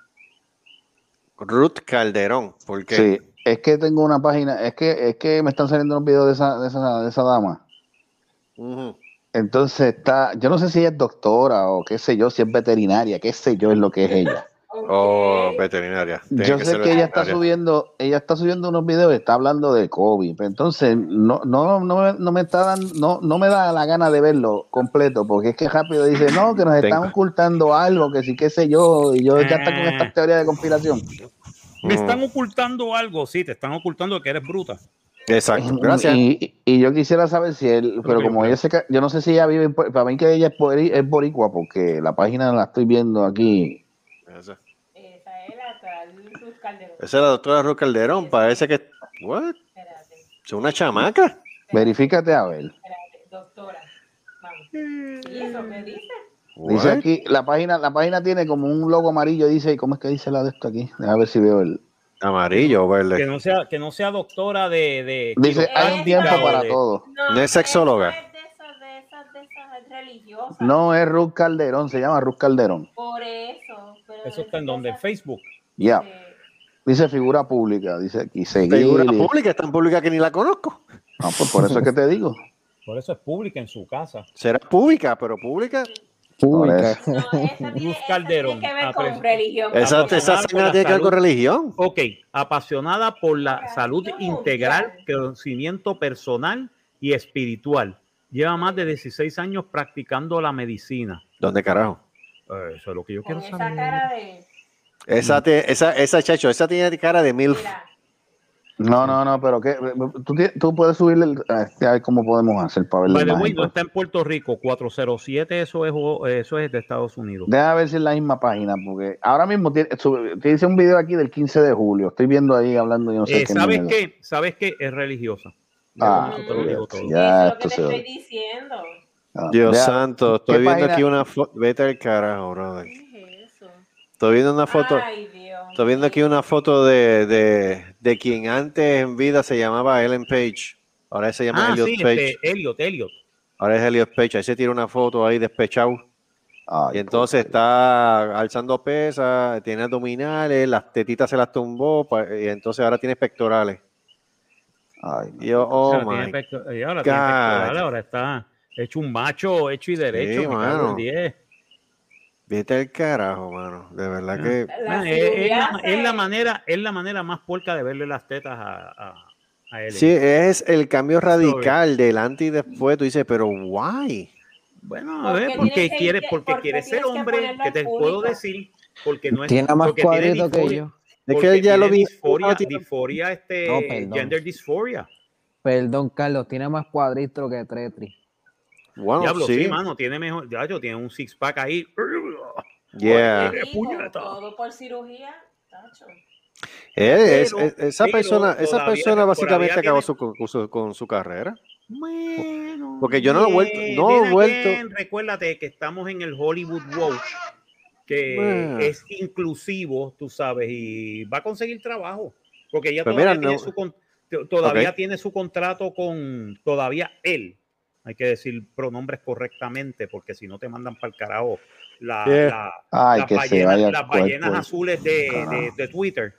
Ruth Calderón, porque Sí, es que tengo una página, es que, es que me están saliendo unos videos de esa, de esa, de esa dama. Entonces está, yo no sé si ella es doctora o qué sé yo, si es veterinaria, qué sé yo es lo que es ella. Oh, veterinaria. Tiene Yo que sé que ella está subiendo, ella está subiendo unos videos y está hablando de COVID. Pero entonces no, no, no, me, no me está dando, no, no me da la gana de verlo completo, porque es que rápido dice, no, que nos están Tengo. ocultando algo, que sí, qué sé yo, y yo ya está con Ah. esta teoría de conspiración. Me están ocultando algo, sí, te están ocultando que eres bruta. Exacto, gracias. Y, y yo quisiera saber si él, pero como ella se, yo no sé si ella vive, en para mí que ella es, es boricua, porque la página la estoy viendo aquí. Esa Esa es la tal Ruth Calderón. esa es la doctora Ruth Calderón, parece que what? Espérate, es una chamaca. Verifícate a ver. espérate, doctora. Vamos. ¿Y eso qué dice? Dice aquí, la página, la página tiene como un logo amarillo, dice, ¿cómo es que dice la de esto aquí? A ver si veo el. Amarillo o Que verde. no sea, que no sea doctora de. de Dice, hay un tiempo para de- todo. No es sexóloga. es de esas, de esas, de esas religiosas. No es Ruth Calderón, se llama Ruth Calderón. Por eso. Pero Eso está en donde, en Facebook. Ya, dice figura pública, dice aquí, seguir. Figura y- pública, es tan pública que ni la conozco. No, pues por eso es que te digo. Por eso es pública en su casa. Será pública, pero pública. Pública. No, Luz Calderón. tiene que ver Ah, con pero- religión. Esa, Apasionada esa por señora la tiene que ver con salud. religión. Ok, apasionada por la salud integral, conocimiento personal y espiritual. Lleva más de 16 años practicando la medicina. ¿Dónde carajo? Eh, Eso es lo que yo Con quiero esa saber. cara de. Esa, te- esa, esa chacho, esa tiene cara de. Mira, No, no, no, pero ¿qué? Tú, puedes subirle, el, a este, a ver cómo podemos hacer para ver la By the way, imagen. no está en Puerto Rico, 407, eso es, eso es de Estados Unidos. Déjame ver si es la misma página, porque ahora mismo te dice un video aquí del 15 de julio. Estoy viendo ahí hablando, yo no sé Eh, qué. ¿Sabes qué? ¿Sabes qué? Es religiosa. Ah, te lo digo todo. Ya, es lo que te estoy diciendo. Ah, Dios deja- santo, estoy ¿qué viendo página? aquí una foto. Vete al carajo, brother. ¿Qué es eso? Estoy viendo una foto. Ay, Dios. Estoy viendo aquí una foto de, de, de quien antes en vida se llamaba Ellen Page. Ahora se llama Ah, Elliot sí, Page. este, Elliot, Elliot. Ahora es Elliot Page. Ahí se tira una foto ahí despechado. Ay, Y entonces está alzando pesas, tiene abdominales, las tetitas se las tumbó, y entonces ahora tiene pectorales. ay, Y yo, oh Ahora tiene my pecto- y ahora tiene God. pectoral, ahora está hecho un macho, hecho y derecho. Sí, me cago mano. en 10. Vete al carajo, mano. De verdad que. La Man, es, la, es la se- manera, es la manera más puerca de verle las tetas a, a, a él. Sí, es el cambio radical del antes y después. Tú dices, pero why? Bueno, a ¿Por ver, qué porque tienes que quiere, irte- porque por qué quiere ser que hombre, que te público? puedo decir, porque no es Tiene más cuadritos que yo. Es que ya lo vi. Disforia, este, No, perdón. gender dysphoria. Perdón, Carlos, tiene más cuadritos que Tetris. Bueno, Diablo, sí. sí. mano, tiene mejor, ya yo tiene un six pack ahí. Yeah. Digo. Todo por cirugía, tacho. Eh, es- Pero- es- esa pero persona, esa todavía- persona básicamente acabó tiene- su, con, su, con su carrera. Bueno, Porque yo no he vuelto- no he vuelto- again, recuérdate que estamos en el Hollywood Watch, que Bueno. es inclusivo, tú sabes, y va a conseguir trabajo. Porque ella Pues todavía, mira, tiene, no- su, todavía tiene su contrato con, todavía él, hay que decir pronombres correctamente, porque si no te mandan para el carajo la, Yeah. la- Ay, las ballenas, las ballenas azules de, de- de Twitter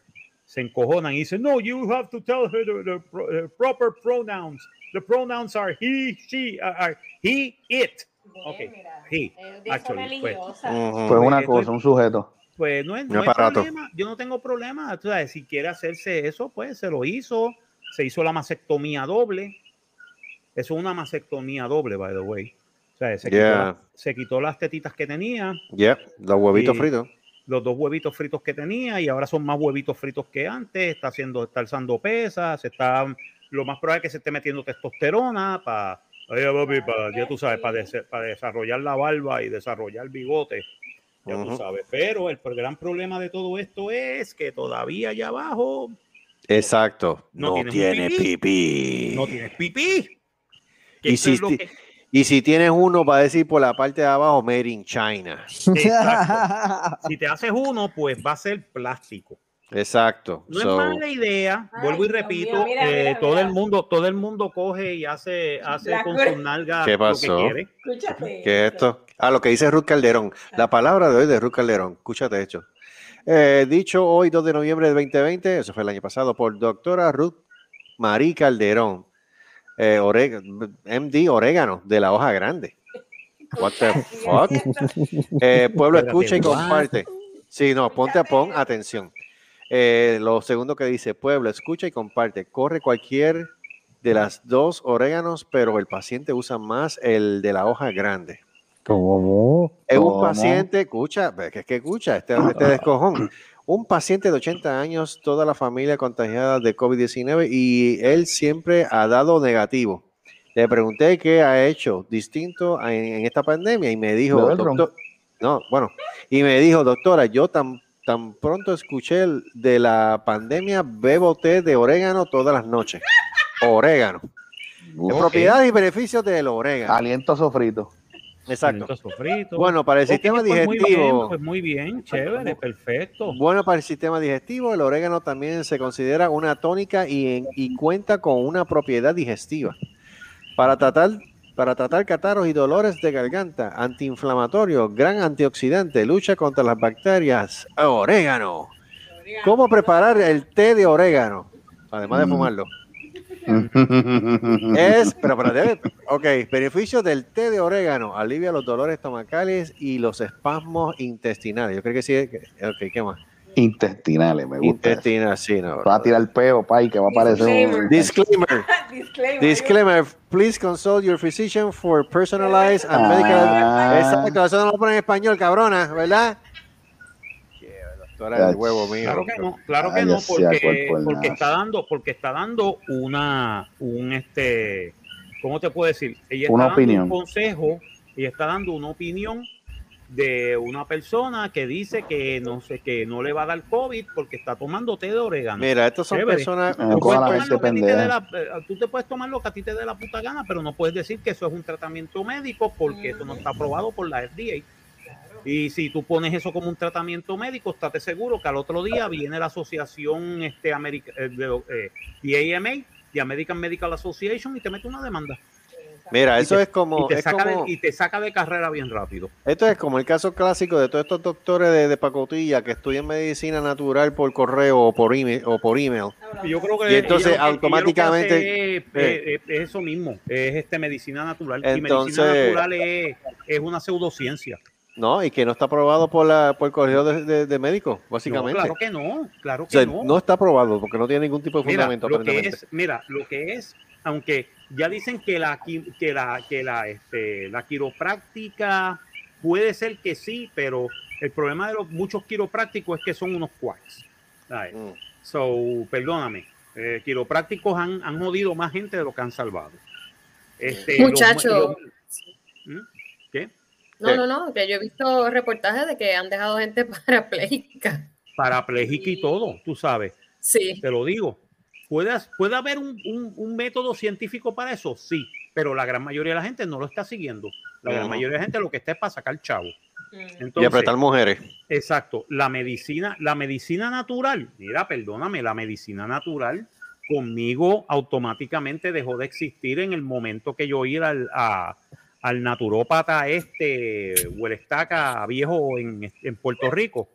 se encojonan y dicen, no, you have to tell her the, the the proper pronouns. The pronouns are he, she, are, are he, it. Bien, Ok, mira, he, es de actually, pues. religiosa. Ujú. Pues una Pues, cosa, un sujeto. Pues no es, no aparato. problema. Yo no tengo problema. Tú sabes, si quiere hacerse eso, pues se lo hizo. Se hizo la mastectomía doble. Eso es una mastectomía doble, by the way. O sea, se, quitó, se las tetitas que tenía. Yeah, los huevitos fritos. los dos huevitos fritos que tenía y ahora son más huevitos fritos que antes, está haciendo, está alzando pesas, se está, lo más probable es que se esté metiendo testosterona para, ya tú sabes, para, des- para desarrollar la barba y desarrollar bigote, ya tú sabes. Pero el gran problema de todo esto es que todavía allá abajo Exacto. No No, tienes pipí. pipí. no tienes pipí. Y es si que- Y si tienes uno, va a decir por la parte de abajo, Made in China. Exacto. Si te haces uno, pues va a ser plástico. Exacto. No So, es mala idea, Ay, vuelvo y repito, mío, mira, eh, mira, todo mira. el mundo, todo el mundo coge y hace, hace La con sus nalgas ¿Qué lo que pasó? quiere. Escúchate. ¿Qué es esto? Ah, lo que dice Ruth Calderón. La palabra de hoy de Ruth Calderón. Escúchate esto. Eh, dicho hoy, 2 de noviembre de 2020, eso fue el año pasado, por doctora Ruth Marie Calderón, eh, oreg- MD Orégano, de la hoja grande. What the fuck? Eh, pueblo, escucha y comparte. Sí, no, ponte, pon atención. Eh, lo segundo que dice, pueblo, escucha y comparte. Corre cualquier de las dos oréganos, pero el paciente usa más el de la hoja grande. ¿Cómo? Es un ¿Cómo? paciente, escucha, es que escucha, este, este descojón. Un paciente de 80 años, toda la familia contagiada de COVID-19 y él siempre ha dado negativo. Le pregunté qué ha hecho distinto en, en esta pandemia y me dijo, doctor, no, bueno, y me dijo, doctora, yo tan, tan pronto escuché el- de la pandemia, bebo té de orégano todas las noches. Orégano. Propiedades y beneficios del orégano. Aliento sofrito. Exacto. Bueno, para el sistema pues muy bien, digestivo. pues muy bien, chévere, perfecto. Bueno, para el sistema digestivo, el orégano también se considera una tónica y, en- y cuenta con una propiedad digestiva. Para tratar, para tratar catarros y dolores de garganta, antiinflamatorio, gran antioxidante, lucha contra las bacterias. Orégano. ¿Cómo preparar el té de orégano? Además de Mm. Es, pero, pero debe, ok, beneficio del té de orégano, alivia los dolores estomacales y los espasmos intestinales. Yo creo que sí, que- ok, ¿qué más? Intestinales, me gusta. eso. Intestinal, sí, no. Va a tirar el peo, pay, que va a aparecer un... Disclaimer. Disclaimer. Disclaimer. Please consult your physician for personalized and medical. Ah. Exacto, eso no lo pone en español, cabrona, ¿verdad? Doctora del Ya, huevo mío. Claro que no, claro que Ay, no, porque, el porque está dando, porque está dando una, un este, ¿cómo te puedo decir? Ella Una está dando opinión. un consejo, ella está dando una opinión de una persona que dice que no sé, que no le va a dar COVID porque está tomando té de orégano. Mira, estos son Chévere. personas. Ah, Tú te la- eh, tú te puedes tomar lo que a ti te dé la puta gana, pero no puedes decir que eso es un tratamiento médico porque eso no está aprobado por la FDA. Y si tú pones eso como un tratamiento médico, estate seguro que al otro día viene la asociación este, America, eh, de, eh, AMA, the American Medical Association, y te mete una demanda. Mira, eso te- es como. y, te es saca como- de, y te saca de carrera bien rápido. Esto es como el caso clásico de todos estos doctores de, de pacotilla que estudian medicina natural por correo o por email. O por email. Yo creo que Y entonces que- automáticamente- hace es, es- es eso mismo, es este medicina natural. y medicina natural es, es una pseudociencia. No, y que no está aprobado por, la, por el colegio de, de, de médicos, No, básicamente. claro que no, claro o que sea, no. no está aprobado porque no tiene ningún tipo de mira, fundamento. lo que es, mira, lo que es, aunque ya dicen que la que la que la este, la quiropráctica puede ser que sí, pero el problema de los muchos quiroprácticos es que son unos quacks. Mm. So, perdóname, eh, quiroprácticos han, han jodido más gente de lo que han salvado. Este, Muchacho. los- ¿Mm? ¿Qué? No, no, no, que yo he visto reportajes de que han dejado gente parapléjica. Parapléjica y todo, tú sabes. Sí. Te lo digo. ¿Puede, puede haber un, un- un método científico para eso? Sí, pero la gran mayoría de la gente no lo está siguiendo. La gran mayoría de la gente lo que está es para sacar chavo. Mm. Y Entonces, apretar mujeres. exacto, la medicina, la medicina natural, mira, perdóname, la medicina natural conmigo automáticamente dejó de existir en el momento que yo ir al, a- al naturópata este, Huelestaca viejo en, en Puerto Rico.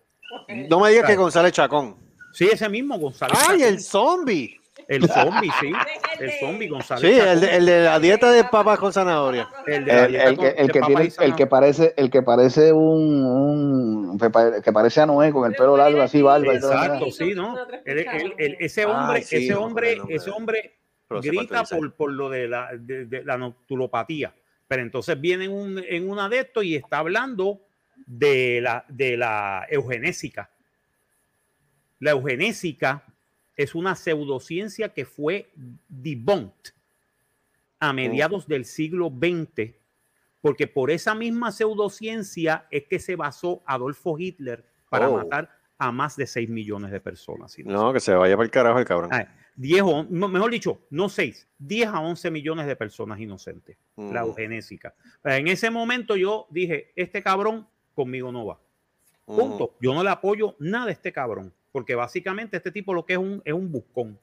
No me digas que. González Chacón. Sí, ese mismo, González. ¡Ay, Chacón. el zombie! El zombie, sí. El zombie, González. Sí, el Chacón. de, el de la dieta de papas con zanahoria. El de la El, dieta el que, el de que tiene, el parece, el que parece un, un que pare- que parece a Noé con el pelo largo así, barba y todo. Exacto, sí, ¿no? El- el- el- ese hombre, sí, ese no hombre, ese hombre grita por, por lo de la, de, de la noctulopatía. Pero entonces viene en, un, en una de y está hablando de la, de la eugenésica. La eugenésica es una pseudociencia que fue debunked a mediados del siglo XX, porque por esa misma pseudociencia es que se basó Adolfo Hitler para Oh. matar a más de 6 millones de personas. si no No, que se vaya para el carajo el cabrón. Ah, 10 o, mejor dicho, no 6, 10 a 11 millones de personas inocentes. La Mm. eugenésica. En ese momento yo dije, este cabrón conmigo no va. Ujú. Punto. Yo no le apoyo nada a este cabrón, porque básicamente este tipo lo que es un, es un buscón.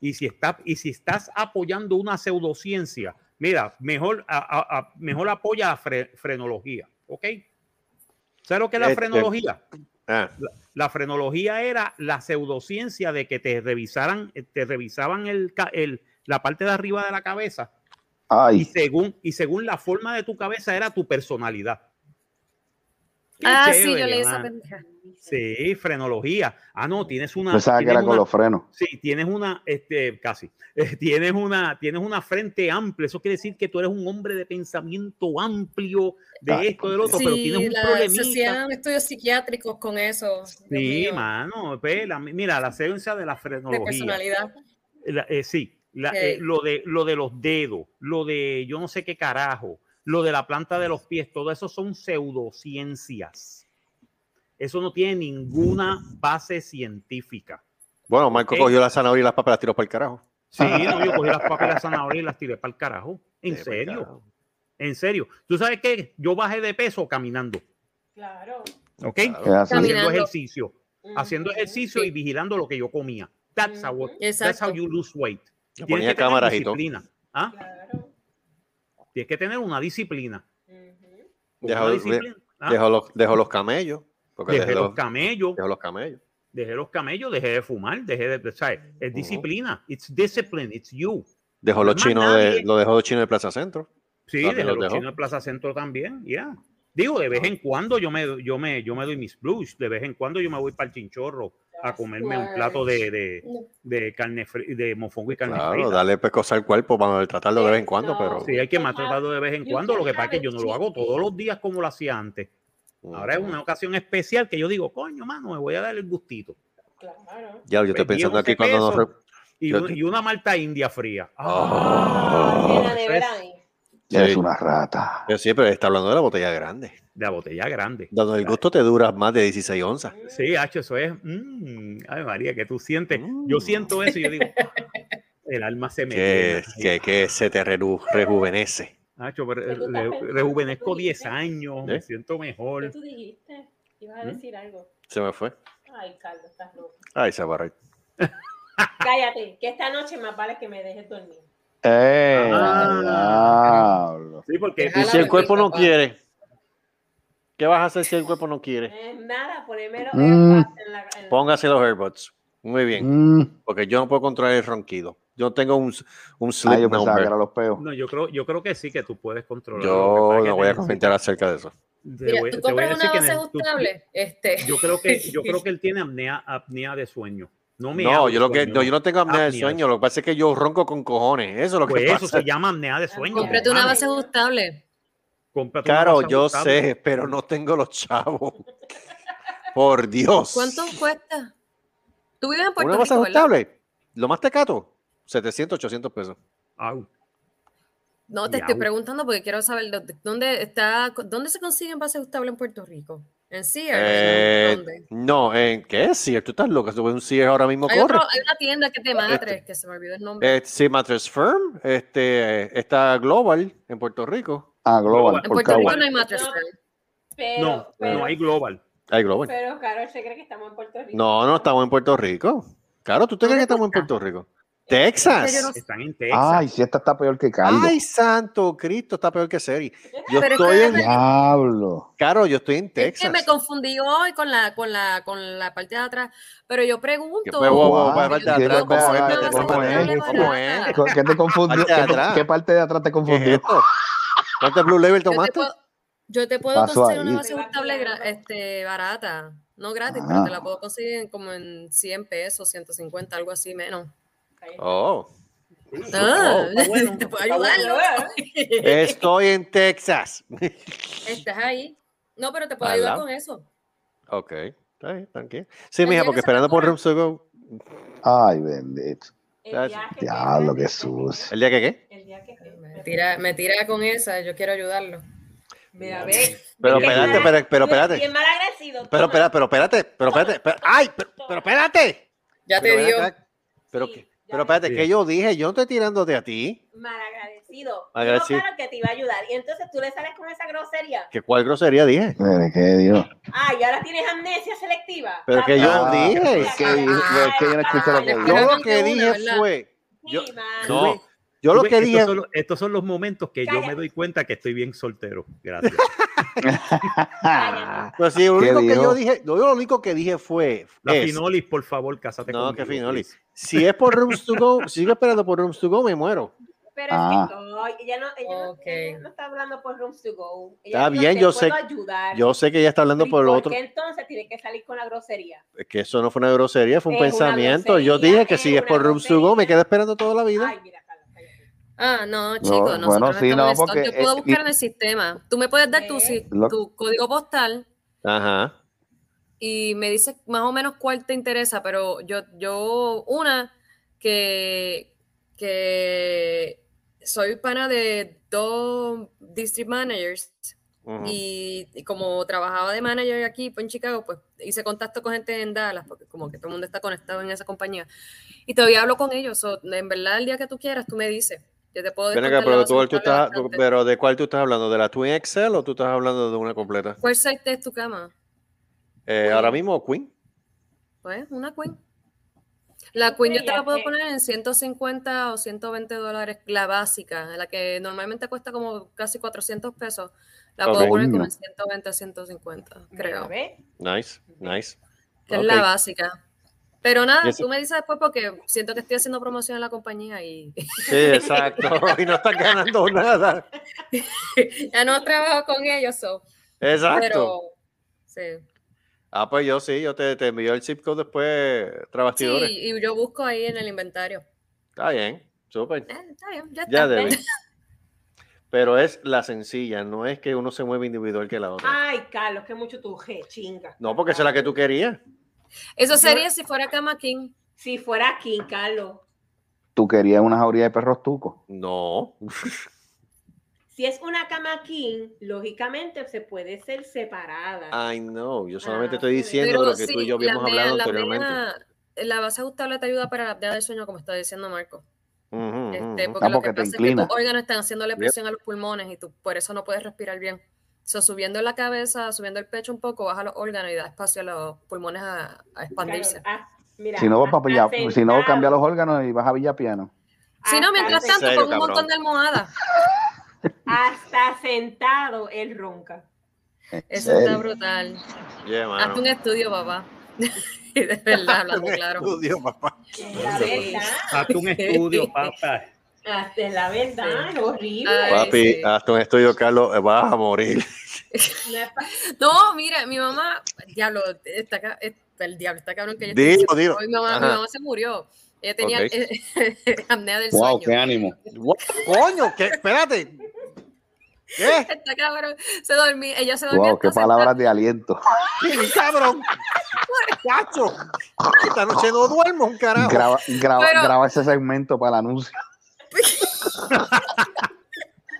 Y si, está, y si estás apoyando una pseudociencia, mira, mejor, a- a- a- mejor apoya la fre- frenología, ¿ok? ¿Sabes lo que es la Este- frenología? Ah, La, la frenología era la pseudociencia de que te revisaran, eh, te revisaban el, ca- el- la parte de arriba de la cabeza y según, y según la forma de tu cabeza era tu personalidad. Qué Ah, sí, yo leí esa pendeja. Sí, frenología. Ah, no, tienes una. pensaba que era con una- los frenos. Sí, tienes una, este, casi. Eh, tienes una, tienes una frente amplia. Eso quiere decir que tú eres un hombre de pensamiento amplio, de Ay, esto, del otro, pero tienes un la- se problemita. hacían estudios psiquiátricos con eso. Sí, mano. ve, la- mira, la ciencia de la de frenología. personalidad. La- eh, sí, la- eh, lo, de, lo de los dedos, lo de yo no sé qué carajo, lo de la planta de los pies, todo eso son pseudociencias. Eso no tiene ninguna base científica. Bueno, Marco Ok. cogió la zanahoria y las papas las tiró para el carajo. Sí, no, yo cogí las papas y las zanahorias y las tiré para el carajo. En Sí, serio, carajo. en serio. ¿Tú sabes qué? Yo bajé de peso caminando, Claro. ¿ok? Claro. Haciendo ejercicio, haciendo ejercicio Sí. y vigilando lo que yo comía. That's, how, Ujú. that's Exacto. how you lose weight. Le Tienes ponía que tener cámaras y todo. disciplina. ¿ah? Claro. Tienes que tener una disciplina. Ujú. Dejó, Una de- disciplina. ¿ah? los, dejó los camellos. Porque Dejé los camellos, dejó los camellos. dejé los camellos, dejé de fumar, dejé de, ¿sabes? Es disciplina, it's discipline, it's you. Dejó los chinos de, lo dejó los chinos de Plaza Centro. Sí, dejé los los dejó. chinos de Plaza Centro también, ya. Digo, de vez en cuando yo me, yo me, yo me doy mis blues, de vez en cuando yo me voy para el chinchorro a comerme un plato de, de, de carne de mofongo y carne Claro, frita. darle pescosa al cuerpo para tratarlo de vez en cuando, pero. Sí, hay que maltratarlo de vez en cuando, lo que pasa es que yo no lo hago todos los días como lo hacía antes. Ahora es una ocasión especial que yo digo, coño, mano, me voy a dar el gustito. Claro. Ya, yo estoy Pues, pensando 10, aquí cuando nos. 11 re- Y, Yo- una, y una malta india fría. Ah, es ahí. Eres Sí. una rata. Pero sí, pero está hablando de la botella grande. de la botella grande. Donde el gusto te dura más de 16 onzas. Sí, Hacho, eso es. mm, ay, María, que tú sientes. Yo Mm. siento eso y yo digo, el alma se me. Que, que, que se te reju- rejuvenece. Hacho, pero ¿Qué re- pensando? rejuvenezco ¿Qué tú 10 dijiste? años, ¿Eh? me siento ¿Qué mejor. tú dijiste? Ibas a ¿Mm? decir algo. Se me fue. Ay, Carlos, estás loco. Ay, se va a reír. Cállate, que esta noche más vale que me dejes dormir. ¡Eh! Ah. Sí, porque Y si el cuerpo no quiere, ¿qué vas a hacer si el cuerpo no quiere? Eh, nada, Mm. en la, en la- Póngase los AirBuds. Muy bien. Mm. Porque yo no puedo controlar el ronquido. Yo tengo un, un Ah, sleep yo pensaba number. que eran los peos. no, yo creo, yo creo que sí que tú puedes controlar. Yo no voy a comentar acerca de eso. te Mira, voy- tú compras una base ajustable. Este. Yo creo que yo creo que él tiene apnea, apnea de sueño. No me No, yo lo que no, yo no tengo apnea del sueño. Lo que pasa es que yo ronco con cojones. Eso es lo Pues que eso pasa. se llama apnea de sueño. Cómprate una hermano. base ajustable. Cómprate una Claro, base yo ajustable. sé, pero no tengo los chavos. Por Dios. ¿Cuánto cuesta? Tú vives en Puerto Una base Rico, ¿verdad? ajustable. Lo más tecato, 700, 800 pesos. Au. No, te estoy preguntando porque quiero saber dónde, está, dónde se consiguen bases ajustables en Puerto Rico. ¿En Sears? Eh, ¿Dónde? no, ¿en qué? Sears, tú estás loca. Tú ves un Sears ahora mismo Hay, corre. otro- hay una tienda que te matres, Este. que se me olvidó el nombre. Eh, sí, Mattress Firm. Este, está Global en Puerto Rico. Ah, Global, En Puerto Rico no hay mattress No. firm. Pero, No, pero, no hay global. Hay Global. pero Carol se cree que estamos en Puerto Rico. No, no estamos en Puerto Rico. Claro, ¿tú te crees que estamos en Puerto Rico? Texas. No- Están en Texas. Ay, si esta está peor que Carlos. Ay, santo Cristo, está peor que Seri. Yo Pero estoy en. Diablo. Caro, yo estoy en Es que Texas. me confundí hoy con la, con la, con la parte de atrás. Pero yo pregunto. ¿cómo es? ve- Vete, ¿cómo ¿Cómo es? es? ¿Cómo es? ¿Con- ¿Qué te confundió? ¿Qué, atrás. qué parte de atrás te ¿Qué es confundió? ¿Cuánto Blue Label Yo te tomaste? puedo, yo te puedo conseguir una ahí. base ajustable gra- este, barata. No gratis, Ah. pero te la puedo conseguir en como en 100 pesos, 150, algo así menos. Oh, Ah, bueno, te puedo está ayudar. bueno. loco. estoy en Texas. Estás ahí. No, pero te puedo ayudar con eso. Ok, está bien, tranquilo. Sí, mija, porque esperando por. Rooms to Go. Ay, bendito. El día que Diablo, qué. ¿El día que qué? El día que. Me tira, me tira con esa, yo quiero ayudarlo. Mira, ve. Pero espérate, mal- pero, pero espérate. Bien mal agradecido. Pero espérate, pero espérate, pero espérate. espera- ¡Ay! Pero, pero espérate. Ya te dio. Pero, ya pero espérate, Sí. que yo dije, yo no estoy tirándote a ti. Malagradecido. Malagradecido. Claro que te iba a ayudar. Y entonces tú le sales con esa grosería. ¿Que cuál grosería dije? Mire, qué Dios. Ah, y ahora tienes amnesia selectiva. Pero que yo Ah, dije. que, que yo no escuché lo que Yo dijo. Era lo que dije fue. Yo, no, yo lo que dije. Estos son, los- estos son los momentos que yo me doy cuenta que estoy bien soltero. Gracias. Pues sí, lo ¿Qué único que yo dije, yo lo único que dije fue. La es, Finolis, por favor, cásate No, conmigo. que Finolis. si es por Rooms to Go, si sigo esperando por Rooms to Go, me muero. Pero Ah. es que no, ella no, ella, no- ella no está hablando por Rooms to Go. Ella Está bien, "Te yo puedo sé- Ayudar. Yo sé que ella está hablando ¿Y por lo otro. entonces tiene que salir con la grosería? Es que eso no fue una grosería, fue un Es pensamiento. Yo dije que es si es por Rooms to Go, me quedo esperando toda la vida. Ay, mira. Ah, no, chicos, bueno, nosotros sí, estamos no, porque, Yo puedo eh, buscar y- en el sistema. Tú me puedes dar Lo- tu código postal Ajá. y me dices más o menos cuál te interesa, pero yo, yo una que, que soy pana de dos district managers y, y como trabajaba de manager aquí pues, en Chicago, pues hice contacto con gente en Dallas, porque como que todo el mundo está conectado en esa compañía. Y todavía hablo con ellos. so, en verdad, el día que tú quieras, tú me dices. Yo te puedo Ven acá, pero, base tú, tú mensual estás, bastante. pero ¿de cuál tú estás hablando? ¿De la Twin Excel o tú estás hablando de una completa? ¿Cuál site es tu cama? Eh, ahora mismo, Queen. Pues una Queen. La Queen yo te la puedo poner en 150 o 120 dólares, la básica, la que normalmente cuesta como casi 400 pesos. La puedo poner como en 120 a 150, creo. Nice, nice. que es la básica. Pero nada, eso- tú me dices después porque siento que estoy haciendo promoción en la compañía y Sí, exacto. y no estás ganando nada. ya no trabajo con ellos, so, Exacto. pero sí. Ah, pues yo sí, yo te, te envío el zip code después, Sí, trabastidores. y yo busco ahí en el inventario. Está bien, súper. Eh, está bien, ya está. Ya debe. Pero es la sencilla, no es que uno se mueva individual que la otra. Ay, Carlos, que mucho tú je, chinga. No, porque esa es la que tú querías. Eso sería si fuera Cama King. Si fuera aquí, Carlos. Tú querías una jauría de perros tucos. No. Si es una cama king, lógicamente se puede ser separada. I know. Yo solamente Ah, estoy diciendo lo que tú y yo habíamos hablado la anteriormente. La base ajustable te ayuda para la apnea del sueño, como está diciendo Marco. Este, porque Ah, lo porque que te pasa es que tus órganos están haciéndole Yep. presión a los pulmones y tú por eso no puedes respirar bien. So, subiendo la cabeza, subiendo el pecho un poco, baja los órganos y da espacio a los pulmones a, a expandirse. Mira, Si no, hasta Villa- si no cambia los órganos y vas a Villapiano. Si no, mientras en tanto, serio, con un montón de almohadas. Hasta sentado él ronca. Eso está brutal. Yeah. Hazte un estudio, papá. de verdad, hablando Un claro. estudio, papá. Hazte un estudio, papá. Hasta la verdad, es horrible. Ay, Papi, sí. hasta un estudio, Carlos, eh, vas a morir. No mira, mi mamá, diablo, está, ca- está- el diablo está cabrón que yo Dilo, estoy dilo. Mi mamá, mi mamá se murió. Ella tenía Ok. eh, apnea del Wow, sueño. qué ánimo. What? Coño, ¿qué? Espérate. ¿Qué? Está cabrón. Se dormía, ella se dormía. Wow, qué palabras de aliento. Sí, cabrón. Cacho. Esta noche no duermo, un carajo. Graba, graba, Pero- graba ese segmento para el anuncio.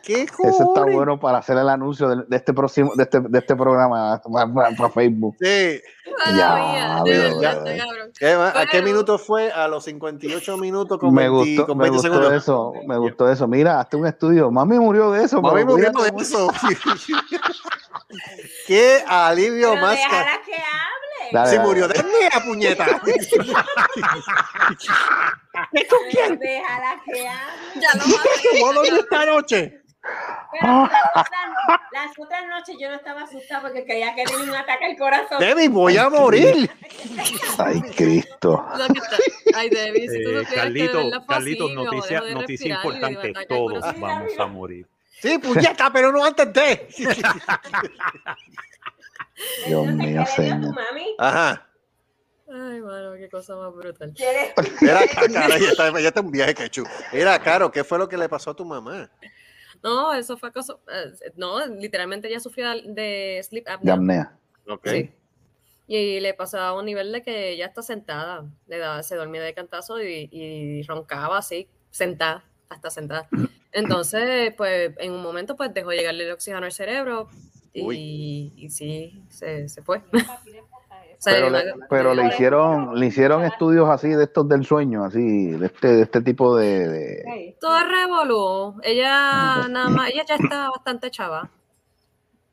¿Qué Ese está cojones? bueno para hacer el anuncio de, de este próximo, de este, de este programa para, para- para Facebook. Sí. Madre Ya, está cabrón. ¿Qué va- ¿A qué minuto fue? A los 58 minutos con Me 20, gustó, con me 20 gustó segundos. eso, me gustó eso. Mira, hazte un estudio. Mami murió de eso. Mami murió de eso. Qué alivio Pero más. déjala que hable. Dale, Si dale, murió de mía, puñeta. ¿Qué con quién? déjala que. Ya lo maté. ¿Cómo dormí esta noche? Pero las otras, las otras noches yo no estaba asustada porque creía que tenía un ataque al corazón. Debbie, voy a morir. Ay, Cristo. Ay, Debbie, si tú Eh, que verdad fue Carlitos, mamá noticia, importante. Todos vamos a morir. Sí, puñeta, pero no antes de. Dios mío, ¿qué le dio tu señor. mami? Ajá. Ay, mano, qué cosa más brutal. Era cara, ya está, ya está un viaje, quechu. Era caro, ¿qué fue lo que le pasó a tu mamá? No, eso fue cosa. eh, No, literalmente ella sufría de sleep De apnea. apnea. Ok. Sí. Y le pasaba a un nivel de que ella está sentada, le daba, se dormía de cantazo y, y roncaba así, sentada, hasta sentada. Entonces, pues en un momento, pues dejó llegarle el oxígeno al cerebro y, y sí, se, se fue. Pero, le, pero le hicieron, le hicieron estudios así de estos del sueño, así, de este, de este tipo de, de- Todo revolú. Ella nada más, ella ya está bastante chava.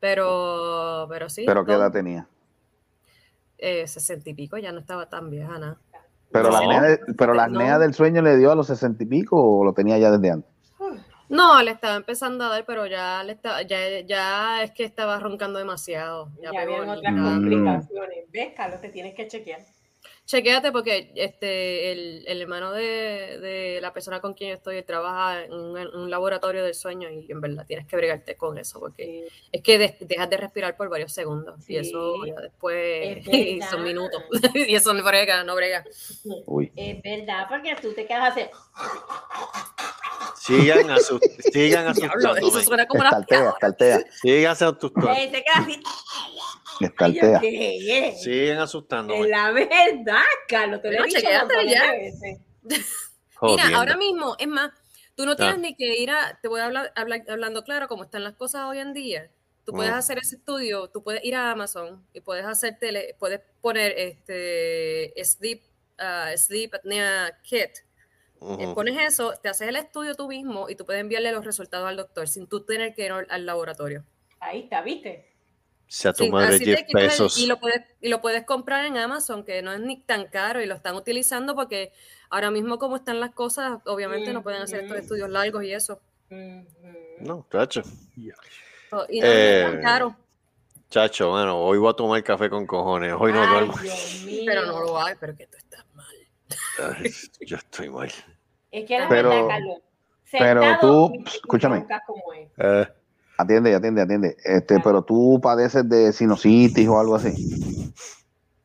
Pero, pero sí. pero qué edad tenía. eh, sesenta y pico, ya no estaba tan vieja, nada. Pero la No. de- pero la No. apnea del sueño le dio a los sesenta y pico o lo tenía ya desde antes. No, le estaba empezando a dar, pero ya le estaba, ya, ya es que estaba roncando demasiado. Ya, Ya habían otras Mm. complicaciones. ¿Ves, Carlos? Te tienes que chequear. Chequéate porque este el, el hermano de, de la persona con quien yo estoy trabaja en un, en un laboratorio del sueño y en verdad tienes que bregarte con eso porque es que de- dejas de respirar por varios segundos y eso ya después Es son minutos y eso no brega, no brega. Uy. Es verdad, porque tú te quedas así. Sigan, asu- sigan Diablo, eso asustándome. suena como una Estaltea, estaltea, Sigan asustando- te quedas así. Asustándome. la verdad, Carlos. Te lo he dicho ya. veces. Mira, ahora mismo, es más, tú no tienes Ah. ni que ir a, te voy a hablar, hablar- hablando claro cómo están las cosas hoy en día. Tú puedes Mm. hacer ese estudio, tú puedes ir a Amazon y puedes hacer tele, puedes poner este sleep, ah, sleep apnea kit. Eh. Pones eso, te haces el estudio tú mismo y tú puedes enviarle los resultados al doctor sin tú tener que ir al laboratorio. Ahí está, ¿viste? Sea tu Sí, madre así te 10 quitas el- pesos. y lo puedes y lo puedes comprar en Amazon que no es ni tan caro y lo están utilizando porque ahora mismo como están las cosas obviamente no pueden hacer estos estudios largos y eso Ujú. No, chacho. So, y no, no es tan Eh, caro Chacho, bueno, hoy voy a tomar café con cojones. Hoy no Ay, duermo. Dios mío. pero no lo hay pero que tú estás mal Ay, Yo estoy mal. Es que la Pero- verdad, Carlos. pero tú, escúchame. roncas como es. Eh, Atiende, atiende, atiende. Este, pero tú padeces de sinusitis o algo así.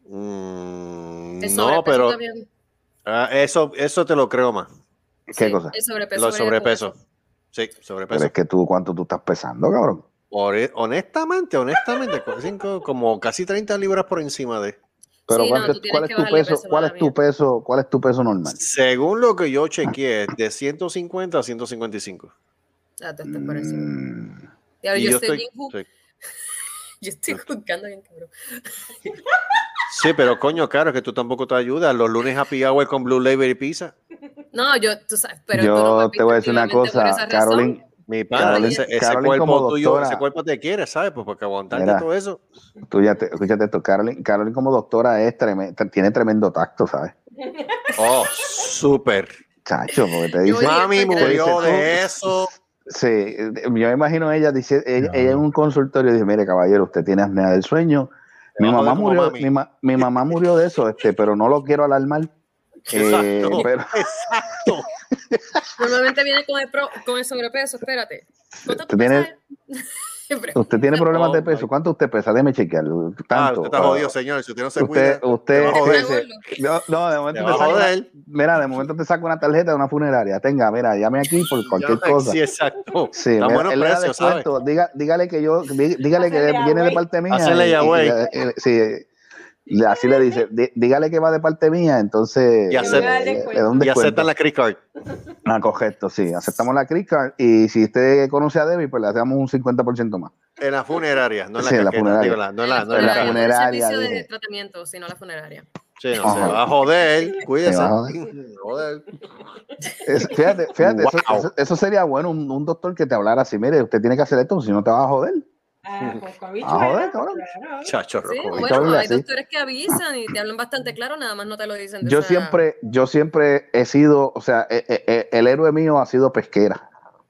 mm, no, pero ah, eso, eso te lo creo más. ¿Qué Sí, cosa? el sobrepeso con sobrepeso. eso. Sí, Pero es que tú, ¿cuánto tú estás pesando, cabrón? Hore- honestamente, honestamente, cinco- como casi 30 libras por encima de. Pero Sí, no, ¿cuánto- tú tienes ¿cuál es tu peso? peso, ¿Cuál es tu peso? ¿Cuál es tu peso normal? Según lo que yo chequeé, de 150 a 155. Ah, por encima. Mm, Y yo, yo estoy estoy- bien ju- sí. yo estoy juzgando bien cabrón Sí, pero coño, claro, es que tú tampoco te ayudas. Los lunes happy hour con Blue Label y pizza. no yo tú sabes pero Yo tú no te voy a decir una cosa. Carolyn, Mi padre, Carolyn- ese, ese Carolyn como cuerpo tuyo, doctora- ese cuerpo te quiere, ¿sabes? Pues porque aguantarte Mira. todo eso. tú ya te, escúchate esto, Carolyn, Carolyn como doctora es treme- tiene tremendo tacto, ¿sabes? Oh, súper. Chacho, porque te dice, Mami murió de eso. Sí, eh, yo me imagino ella dice, ella, ella en un consultorio dice, mire caballero, usted tiene apnea del sueño, mi mamá murió, mi, ma- mi mamá murió de eso, este, pero no lo quiero alarmar. Eh, Exacto. pero Exacto. Normalmente viene con el, pro- con el sobrepeso, espérate. ¿Cuánto tú Usted tiene- pesas? Siempre. Usted tiene problemas Oh, de peso, my- ¿cuánto usted pesa? Déjeme chequear. Ah, Tanto. usted está Ah, jodido, señor. Si usted no se Usted, cuida, usted, te va a joder. dice, no, no, de momento te saca una- mira, de momento te saca una tarjeta de una funeraria. Tenga, mira, llame aquí por cualquier Ya, cosa. Sí, exacto. Sí, Está mira, buenos él le da ¿sabes? descuento. Diga, dígale que yo, dí- dígale que viene de parte mía. Hacerle y- y- away. eh, sí, le- así le dice, dí- dígale que va de parte mía, entonces Y acepta- le- le- le da un Y descuento. aceptan la credit card. Ah, correcto, sí, aceptamos la credit card y si usted conoce a Debbie, pues le hacemos un 50% más. En la funeraria, no en la Sí, en la funeraria. digo, la- no en la, no en la funeraria. No de tratamiento, sino la funeraria. Sí, no, Ajá. se va a joder. Cuídese. Va a joder. Joder. Es- fíjate, fíjate, eso, Wow. eso- eso sería bueno, un, un doctor que te hablara así, mire, usted tiene que hacer esto, si no te vas a joder. Ah, Ah, joder, habichuela, cabrón. claro. Chacho, Sí, bueno, hay así. doctores que avisan y te hablan bastante claro, nada más no te lo dicen. Yo esa- siempre, yo siempre he sido, o sea, eh, eh, eh, el héroe mío ha sido pesquera.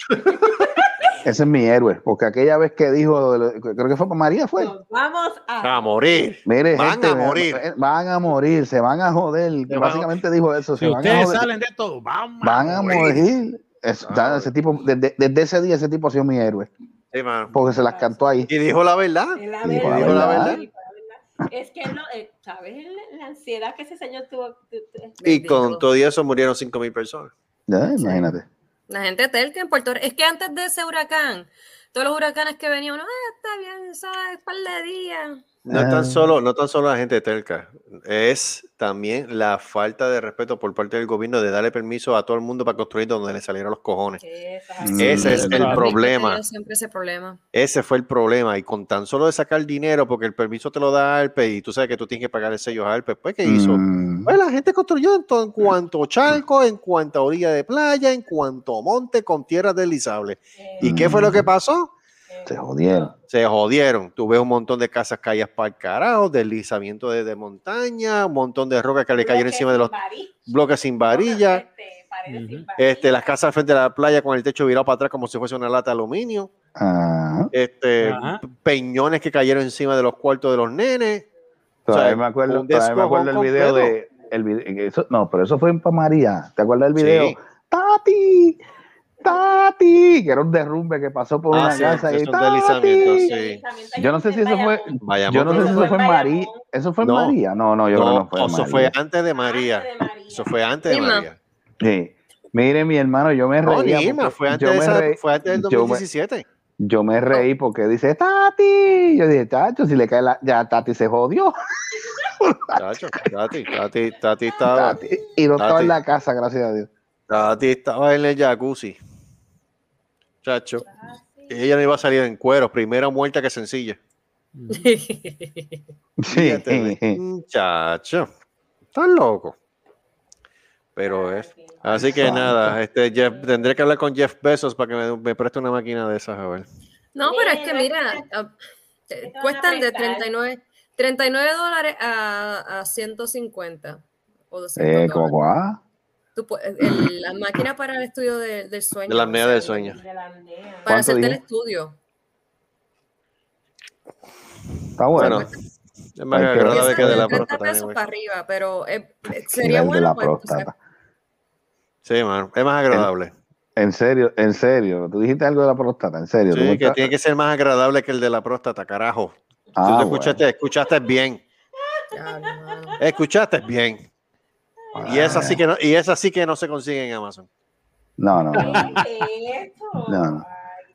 Ese es mi héroe, porque aquella vez que dijo, creo que fue para María, fue. Nos vamos a. A morir. Mire, Van gente, a morir. van a morir, se van a joder. a- Básicamente dijo eso, Si se van a ustedes joder. salen de esto, Van a morir. Es- Ah, ese tipo, desde, desde ese día ese tipo ha sido mi héroe, Sí, porque se las cantó ahí. Y dijo la verdad. Es la Dijo verdad. la verdad. dijo la verdad. Es que no, eh, ¿sabes? La, ansiedad que ese señor tuvo. tu- tu- Y con todo eso murieron 5 mil personas. Ya, imagínate. La gente telca en Puerto Rico. Es que antes de ese huracán, todos los huracanes que venían, no, ah, está bien, eso es par de días. No es Ah. tan solo, no tan solo la gente de Telca, es también la falta de respeto por parte del gobierno de darle permiso a todo el mundo para construir donde le salieron los cojones. Ese es Mm. el problema. Siempre ese problema. Ese fue el problema. Y con tan solo de sacar dinero, porque el permiso te lo da Alpe y tú sabes que tú tienes que pagar el sello a Alpe, pues ¿qué hizo? Mm, Pues la gente construyó en, to- en cuanto charco, en cuanto orilla de playa, en cuanto monte con tierras deslizables. ¿Y qué fue lo que pasó? Se jodieron. Se jodieron. Tú ves un montón de casas caídas para el carajo, deslizamiento de, de montaña, un montón de rocas que le cayeron encima de los bloques sin varilla, Este, sin varilla. este, las casas al frente de la playa con el techo virado para atrás como si fuese una lata de aluminio, Ajá. este, Ajá. peñones que cayeron encima de los cuartos de los nenes. Todavía sea, me acuerdo, todavía me acuerdo el video completo. de. El eso, no, pero eso fue en María. ¿Te acuerdas del video? Sí. ¡Tati! ¡Tati! Que era un derrumbe que pasó por Ah, una sí, casa. y ¡Tati! sí. Yo no sé si eso fue. Bayamón, Yo no sé si eso fue en María. ¿Eso fue en No. María? No, no, yo creo que no fue en eso María. fue antes de María. Eso fue antes de Irma. María. Sí. Mire, mi hermano, yo me No, Irma, porque fue antes, yo esa- reí- fue antes del yo me- 2017. Yo me reí porque dice Tati. Yo dije, chacho, si le cae la. Ya Tati se jodió. Chacho, Tati, Tati, Tati estaba, Tati. Y no estaba Tati. en la casa, gracias a Dios. Tati estaba en el jacuzzi. Chacho. Ella no iba a salir en cueros, primera muerta que sencilla. Sí. Muchacho. Estás loco. Pero es. Así que nada, este Jeff, tendré que hablar con Jeff Bezos para que me, me preste una máquina de esas, a ver. No, pero es que Mira, ah, cuestan de prestar. 39, 39 dólares a, a 150 o 200 Eh, dólares. como cuá. Tú el- la máquina para el estudio de- del sueño. De la apnea del sueño. De la aldea. Para ¿Cuánto hacerte el dije? estudio. Está bueno. Bueno, es más agradable que de la 30 próstata. pesos para arriba, pero eh, eh, sería el de bueno la pues, entonces, próstata. Sí, mano, es más agradable. En serio, en serio. Tú dijiste algo de la próstata, en serio. ¿Tú Sí, que tiene que ser más agradable que el de la próstata, carajo. Ah, Tú te bueno. escuchaste, escuchaste bien. ya, no. Escuchaste bien. Y esa sí que no, y esa sí que no se consigue en Amazon. No, no. no. ¿Qué es esto? No, no.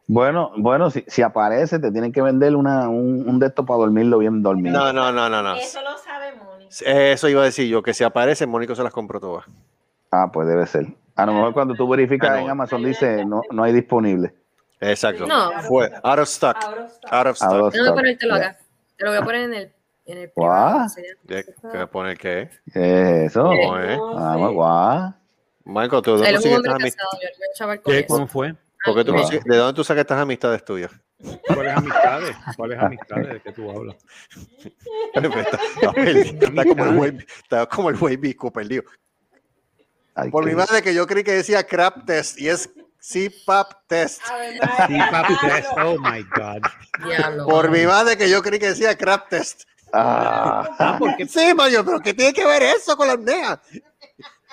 Bueno, bueno, si, si aparece, te tienen que vender una, un, un de estos para dormirlo bien dormido. No, no, no, no, no. Eso lo sabe Moni. Eso iba a decir yo, que si aparece, Mónico se las compró todas. Ah, pues debe ser. A lo mejor cuando tú verificas Ah, no. en Amazon dice no, no hay disponible. Exacto. No. Fue out of stock. Out of stock. Out of stock. ponértelo Ya. acá. Te lo voy a poner en el, en el privado. ¿Qué pone qué? ¿Qué es eso? ¿Cómo es? Vamos, sé. guau. Marco, ¿tú, dónde es un consigues estas amist- casado, yo le voy a chaval con ¿Qué? ¿Cómo fue? por qué tú Ah. consigues- ¿De dónde tú sacas estas amistades tuyas? ¿Cuáles amistades? ¿Cuáles amistades de que tú hablas? está, está como el güey, está como el güey Bisco perdido. Ay, Por mi madre que yo creí que decía crap test y es CPAP test. Tres. Pablo. Oh my God. Por mi madre que yo creí que decía crap test. Ah, Ah, porque Sí, Mario, pero ¿qué tiene que ver eso con la apnea?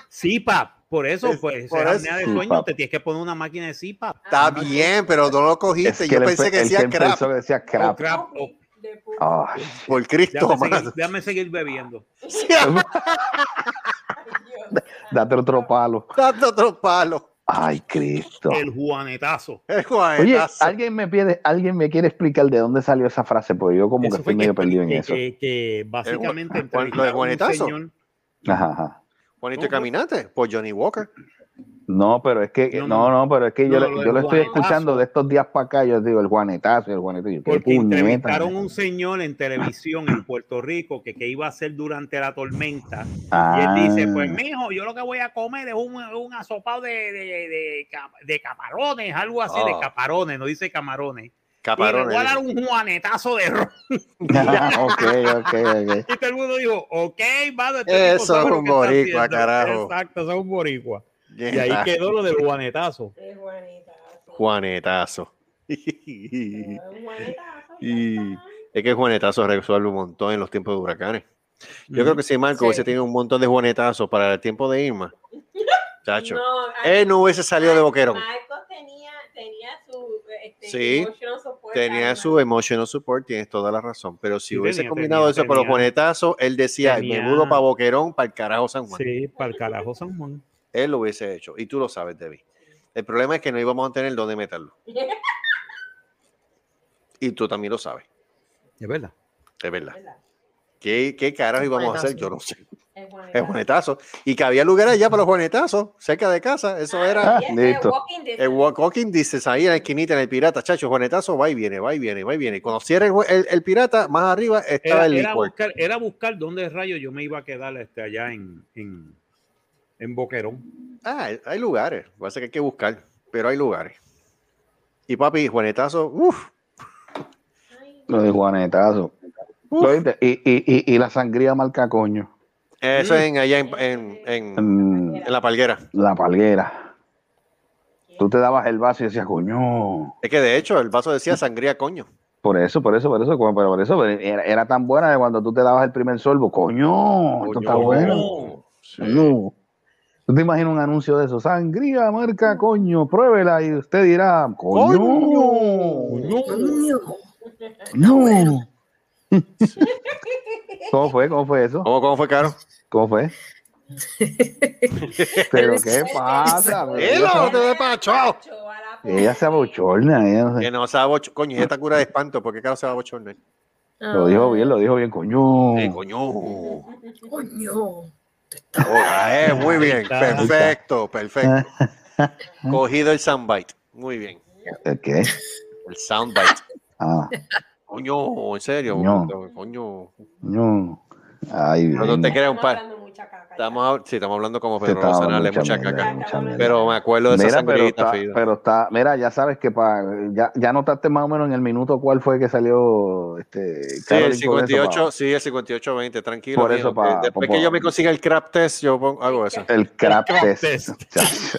CPAP, por eso, pues, por esa eso. apnea de sueño, te tienes que poner una máquina de CPAP. Está bien, pero no lo es cogiste. que Yo pensé que decía crap. pensó que decía Oh, crap. crap. Oh, De pu- Ay, Por Cristo, déjame, seguir, déjame seguir bebiendo. date otro palo. Dando otro palo. Ay, Cristo. El juanetazo. El Oye, juanetazo. alguien me pide, alguien me quiere explicar de dónde salió esa frase, porque yo como que estoy medio que, perdido en que- eso. que- que básicamente El Juan- lo de Juanetazo. señor- Ajá, ajá. Juanito y Caminante, por Johnny Walker. No, pero es que, No, no, no. pero es que yo, No, le- lo yo lo estoy escuchando de estos días para acá, yo digo el juanetazo, el juanetazo. ¿Qué Porque entrevistaron un señor en televisión en Puerto Rico que qué iba a hacer durante la tormenta. Y Ah, él dice, pues mijo, yo lo que voy a comer es un, un asopado de, de, de, de camarones, algo así de Oh. camarones, no dice camarones. Y le Caparones. voy a dar un juanetazo de ron. ok, ok, ok. Y todo el mundo dijo, ok, mano, este Eso es un que boricua, haciendo". carajo. Exacto, eso es un boricua. Y ahí quedó lo del juanetazo. de Juanita. Juanetazo. Ya Y es que el Juanetazo resuelve un montón en los tiempos de huracanes. Yo creo que si Marco Sí. hubiese tenido un montón de Juanetazos para el tiempo de Irma, chacho, No, él no hubiese salido de boquerón. Marcos tenía, tenía su este, Sí, emotional support Tenía su emotional support, tienes toda la razón. Pero si Sí, hubiese tenía, combinado tenía, eso con los. Juanetazos, él decía, Tenía- me mudo para Boquerón, para el carajo San Juan. Sí, para el carajo San Juan. Él lo hubiese hecho. Y tú lo sabes, Debbie. El problema es que no íbamos a tener dónde meterlo. Y tú también lo sabes, Es verdad. es verdad. ¿Qué, qué carajo íbamos a hacer? Yo no sé. El El juanetazo. Y que había lugares allá para los juanetazos, cerca de casa. Eso era Ah, listo. el walk- walking dices ahí en la esquinita en el pirata. Chacho, juanetazo va y viene, va y viene, va y viene. Cuando cierra el, jue- el- el pirata, más arriba estaba Era, el era buscar, era buscar dónde rayos yo me iba a quedar este, allá en, en, en Boquerón. Ah, hay, lugares. Parece que hay que buscar, pero hay lugares. Y papi, juanetazo, uff. Lo de Juanetazo. ¿Lo viste? Y, y, y, y la sangría marca coño. Eso es en, allá en, en- en- en la palguera. la palguera. Tú te dabas el vaso y decías, coño. Es que de hecho el vaso decía sangría coño. Por eso, por eso, por eso, como- pero por eso era, era tan buena que cuando tú te dabas el primer sorbo, coño, esto está bueno. Coño. ¿Tú te imaginas un anuncio de eso? Sangría, marca, coño, pruébela y usted dirá, coño. coño. ¿Cómo fue? ¿Cómo fue eso? ¿Cómo, cómo fue, Caro? ¿Cómo fue? Pero ¿qué pasa? Pero ¡Hilo, ella, te despachó! ella se abochorna. ella no. Que no se aboch... Coño, y esta cura de espanto, ¿por qué Caro se va a bochornar? Lo dijo bien, lo dijo bien, coño. Eh, coño. Coño. Oh, eh, muy bien, perfecto, perfecto. Cogido el soundbite. Muy bien. ¿El qué? El soundbite. Ah, Coño, en serio. Coño. Coño. coño. Ay, No, no te creas un par. Hablando mucha caca. Estamos, sí, estamos hablando como Sí, Pedro Rosanales, mucha caca. mucha. Pero me acuerdo de esa Mira, pero sangrita, está, Fido. pero está, mira, ya sabes que pa, ya, ya notaste más o menos en el minuto cuál fue que salió este Sí, el Caroline con eso, 58, pa- sí, el 58-20, tranquilo. Por mijo, eso, que pa- después pa- que yo me consiga el crap test, yo pongo- hago eso. el crap crap test. test.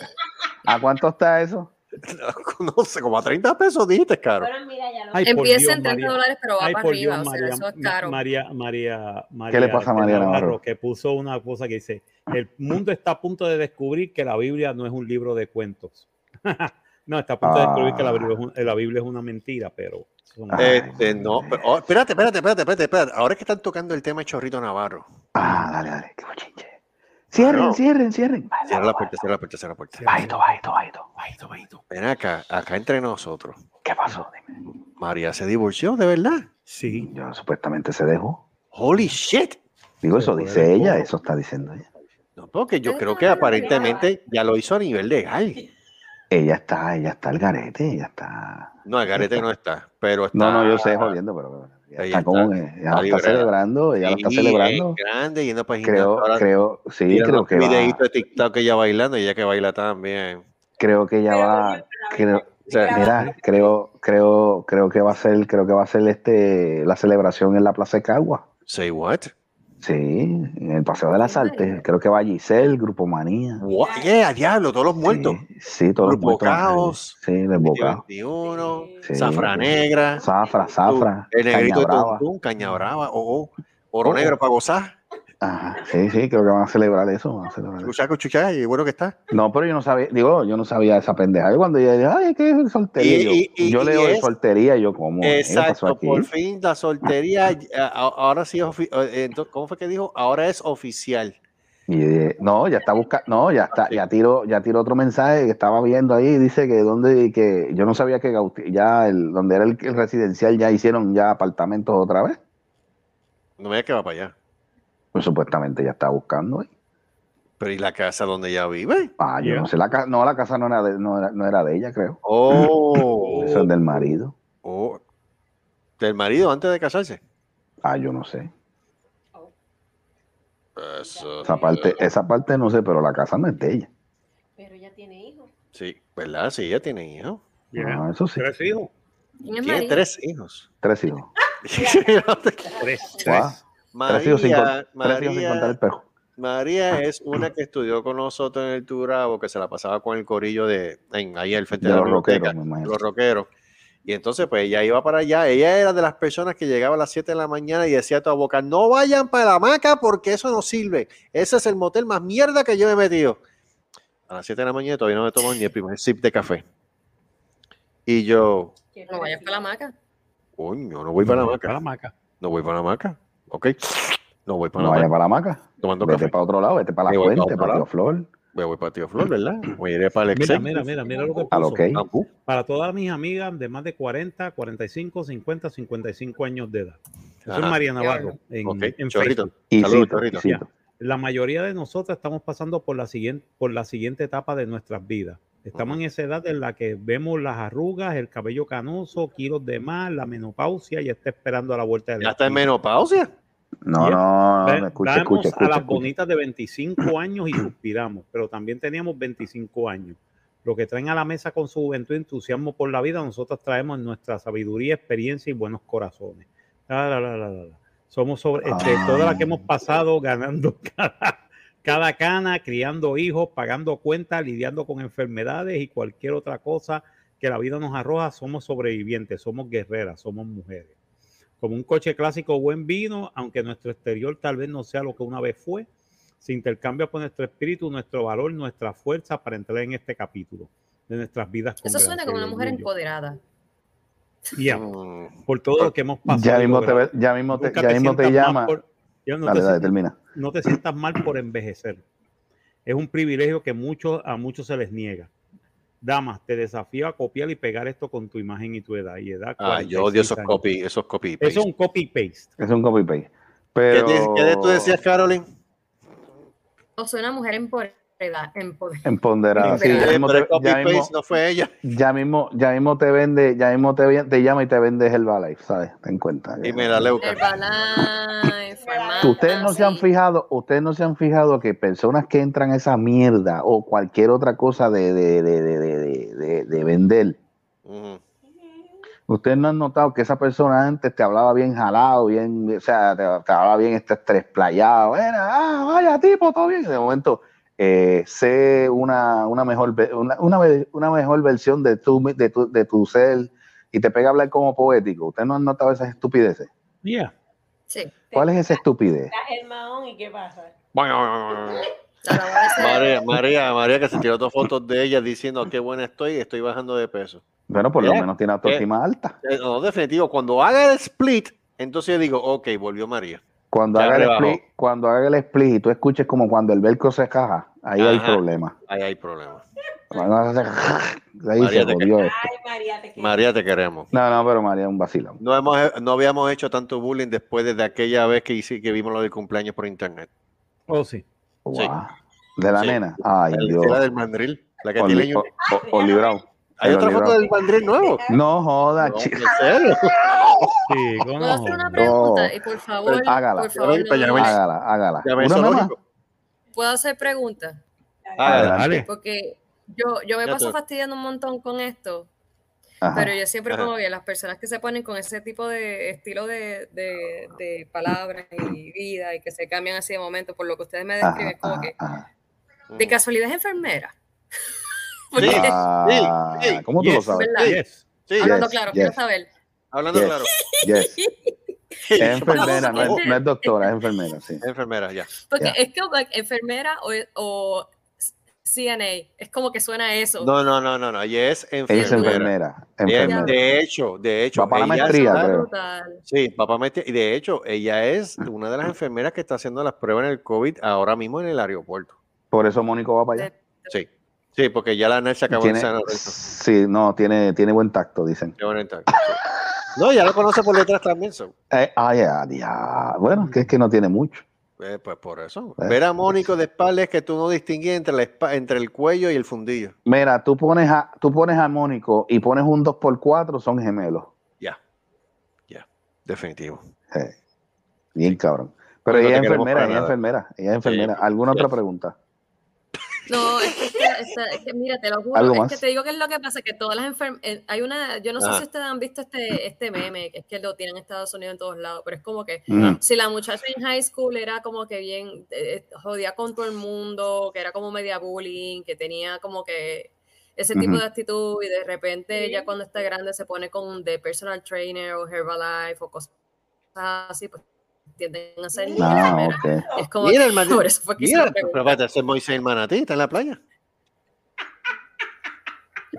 ¿A cuánto está eso? no sé, como a 30 pesos dijiste, caro. Bueno, mira, ya lo Ay, por Empieza Dios, en 30 María. dólares, pero va Ay, para arriba. Dios, o sea, María, eso es caro. María, María, María, ¿Qué le pasa a María Navarro? Que puso una cosa que dice, el mundo está a punto de descubrir que la Biblia no es un libro de cuentos. no, está a punto de descubrir que la Biblia, es un- la Biblia es una mentira, pero... Ah. Este, no, pero, oh, espérate, espérate, espérate, espérate, espérate. Ahora es que están tocando el tema de Chorrito Navarro. Ah, dale, dale, qué bochinche. Cierren, Claro. cierren, cierren. Cierra la puerta, cierra la puerta, cierra la puerta. Bajito, bajito, bajito. Bajito, bajito. Ven acá, acá entre nosotros. ¿Qué pasó? Dime. María se divorció, de verdad. Sí. Yo supuestamente se dejó. Holy shit. Digo, eso dice ella, eso está diciendo ella. No, porque yo creo que aparentemente ya lo hizo a nivel legal. Ella está, ella está al garete, ella está. No, el garete no está, pero está. No, no, yo sé, jodiendo, pero Ella está como está- ella está lo está celebrando, ella lo está Sí, celebrando. es grande, yendo para Creo. Ahora creo, sí, creo los que va, videitos de TikTok ella bailando y ella que baila también. creo que ella va, creo, O sea, mira, creo, creo, creo que va a ser, creo que va a ser este la celebración en la Plaza de Cagua. Say what? Sí, en el Paseo de las Artes. Creo que va Giselle, Grupo Manía. What? Yeah, diablo, todos los muertos. Sí, sí, todos los Grupo muertos. Caos. Sí, del bocado. 21, Sí. Zafra Negra. Zafra, Zafra. El negrito de Caña Brava. Tuntún, Caña Brava. Oh, oh. Oro negro para gozar. Ajá, sí, sí, creo que van a celebrar eso. van a celebrar. Chuchaco, y bueno que está. No, pero yo no sabía, digo, yo no sabía esa pendeja. Yo cuando ella dije, ay, ¿qué es soltería? Y- yo, y- y- yo leo de soltería y yo, ¿cómo? ¿Qué pasó Exacto, por fin la soltería, ahora sí, es eh, entonces, ¿cómo fue que dijo? Ahora es oficial. Y no, ya está buscando, no, ya está, ya tiró, ya tiró otro mensaje que estaba viendo ahí, y dice que donde, que yo no sabía que ya el, donde era el, el residencial ya hicieron ya apartamentos otra vez. No me que va para allá. Pues supuestamente ya está buscando ahí. Pero ¿y la casa donde ella vive? Ah, yo Yeah. no sé, la casa, no, la casa no era de, no era, no era de ella, creo. Oh, Eso es del marido. oh. del marido antes de casarse. Ah, yo no sé. Eso, Esa parte, esa parte no sé, pero la casa no es de ella. Pero ella tiene hijos. Sí, ¿verdad? Sí, ella tiene hijos. Yeah. Ah, eso sí. Tres hijos. ¿Quién es Tiene tres hijos. Tres hijos. Tres. María, con- tres hijos sin contar María, el perro. María es una que estudió con nosotros en el Turabo, que se la pasaba con el corillo de en, ahí al frente De los rockeros, los rockeros. Y entonces, pues ella iba para allá. Ella era de las personas que llegaba a las 7 de la mañana y decía a toda boca: No vayan para la hamaca porque eso no sirve. Ese es el motel más mierda que yo me he metido. A las 7 de la mañana todavía no me tomo ni el primer sip de café. Y yo, No vayas para la maca. coño, no voy para la maca. No voy para la hamaca. Ok. No voy para No la vaya hamaca. para la maca. Tomando Vete café. para otro lado, vete para la fuente, para. Tío Flor. Me voy para Tío Flor, ¿verdad? Me iré para el Mira, Excel. mira, mira, mira lo que A lo puso. que. Bambú. Para todas mis amigas de más de 40, 45, 50, 55 años de edad. Eso es. María Navarro en, Ok, en chorrito. Facebook. Y Saludos, cito. La mayoría de nosotros estamos pasando por la siguiente, por la siguiente etapa de nuestras vidas. Estamos en esa edad en la que vemos las arrugas, el cabello canoso, kilos de más, la menopausia y está esperando a la vuelta de la Ya está en menopausia. No, no, Ve- no, escucha, a las bonitas de 25 años y suspiramos, pero también teníamos 25 años. Lo que traen a la mesa con su juventud y entusiasmo por la vida, nosotros traemos nuestra sabiduría, experiencia y buenos corazones. La, la, la, la, la, la. Somos sobre este, Ah. toda la que hemos pasado ganando cada, cada cana, criando hijos, pagando cuentas, lidiando con enfermedades y cualquier otra cosa que la vida nos arroja. Somos sobrevivientes, somos guerreras, somos mujeres como un coche clásico buen vino, aunque nuestro exterior tal vez no sea lo que una vez fue, se intercambia por nuestro espíritu, nuestro valor, nuestra fuerza para entrar en este capítulo de nuestras vidas. con Eso suena como una mujer empoderada. Ya, Mm, por todo lo que hemos pasado. Ya mismo te, logrado. ve- ya mismo te, Nunca ya mismo te sientas mal llama. por- ya no Dale, te dale, sientas- termina. no te sientas mal por envejecer. Es un privilegio que muchos, a muchos se les niega. Damas, te desafío a copiar y pegar esto con tu imagen y tu edad. Y edad Ah, yo odio 46 esos años. copy, esos copy. Eso paste. es un copy-paste. Es un copy paste. ¿Qué, Pero. te- qué de- tú decías, Carolyn? O soy una mujer empoderada. Empoderada. Empoderada. Sí, ya mismo te, el ya mismo, no fue ella. ya mismo, ya mismo te vende, ya mismo te, te llama y te vende Herbalife, ¿sabes? Ten cuenta. Y me la leuca. Ustedes no se han fijado, ustedes no se han fijado que personas que entran a esa mierda o cualquier otra cosa de, de, de, de, de, de- de vender, ustedes no han notado que esa persona antes te hablaba bien jalado, bien, o sea, te, te hablaba bien este playado, era, ah, vaya tipo, todo bien. Y de momento, eh, sé una, una mejor una, una, mejor versión de tu, de, tu, de tu ser y te pega a hablar como poético. Ustedes no han notado esas estupideces. Yeah. Sí. ¿Cuál es esa estupidez? El mahón y qué pasa. Es- María, María, María que se tiró dos fotos de ella diciendo qué buena estoy, estoy bajando de peso. Bueno, por lo Yeah. menos tiene autoestima alta. Eh, No, definitivo, cuando haga el split, entonces yo digo, ok, volvió María. Cuando haga, el split, cuando haga el split y tú escuches como cuando el velcro se caja, ahí hay problema. Ahí hay problema. Ahí María, se te jodió esto. Ay, María, te quiero. María, te queremos. No, no, pero María es un vacilón. No, hemos, no habíamos hecho tanto bullying después de aquella vez que, hice, que vimos lo del cumpleaños por internet. Oh, sí. Guau. De la Sí. nena. Ay, La Dios. la del mandril. La que Oli- tiene o- o-. Hay otra foto del mandril nuevo. No joda, No, chi- ¿En serio? Sí, ¿cómo ¿Puedo hacer una no? pregunta? Y por favor, Hágala. por favor, no-. Hágala, hágala. Una más. ¿Puedo hacer preguntas? Ah, Dale. Porque yo, yo me Ya paso fastidiando un montón con esto, Ajá. pero yo siempre Ajá. como que las personas que se ponen con ese tipo de estilo de, de, de palabras y vida y que se cambian así de momento por lo que ustedes me describen, es como ajá, que ajá. de casualidad es enfermera. Sí. Ah, sí. ¿Cómo tú lo sabes? Yes. Sí, Hablando Yes, claro, yes. quiero saber. hablando Yes. claro. Yes. Es enfermera, no es, porque- no es doctora, es enfermera, sí. Enfermera, ya. Porque es que enfermera o, o CNA, es como que suena eso. No, no, no, no, no. Ella es Ella es enfermera. enfermera. Enfermera. de hecho, de hecho. Va para maestría, creo. Sí, papá mete. Y de hecho, ella es una de las enfermeras que está haciendo las pruebas en el COVID ahora mismo en el aeropuerto. Por eso Mónico va para allá. Sí. Sí, porque ya la NER se acabó Tiene, de San Lorenzo. sí, no, tiene, tiene buen tacto, dicen. Bueno está. Sí. No, ya lo conoce por detrás también. so. Eh, ah, ya, ya. Bueno, que es que no tiene mucho. Eh, pues por eso. Eh, Ver a Mónico de espalda es que tú no distinguías entre, la entre el cuello y el fundillo. Mira, tú pones a, tú pones a Mónico y pones un 2x4, son gemelos. Ya. Ya. Definitivo. Eh, bien cabrón. Pero ella es enfermera, ella es enfermera, ella es enfermera. Sí. ¿Alguna Sí. otra pregunta? No, es que, esta- esta- es que mira, te lo juro, ¿Algo es que te digo que es lo que pasa, que todas las enfermedades, hay una, yo no sé si ustedes han visto este, este meme, que es que lo tienen en Estados Unidos en todos lados, pero es como que Mm. si la muchacha en high school era como que bien, eh, jodía con todo el mundo, que era como media bullying, que tenía como que ese tipo de actitud y de repente Sí. ya cuando está grande se pone con de personal trainer o Herbalife o cosas así, pues tienden a ser Ah. Es como Mira que el Madrid- por eso fue que Mira, pero ese es Moisés el Manatí, está en la playa.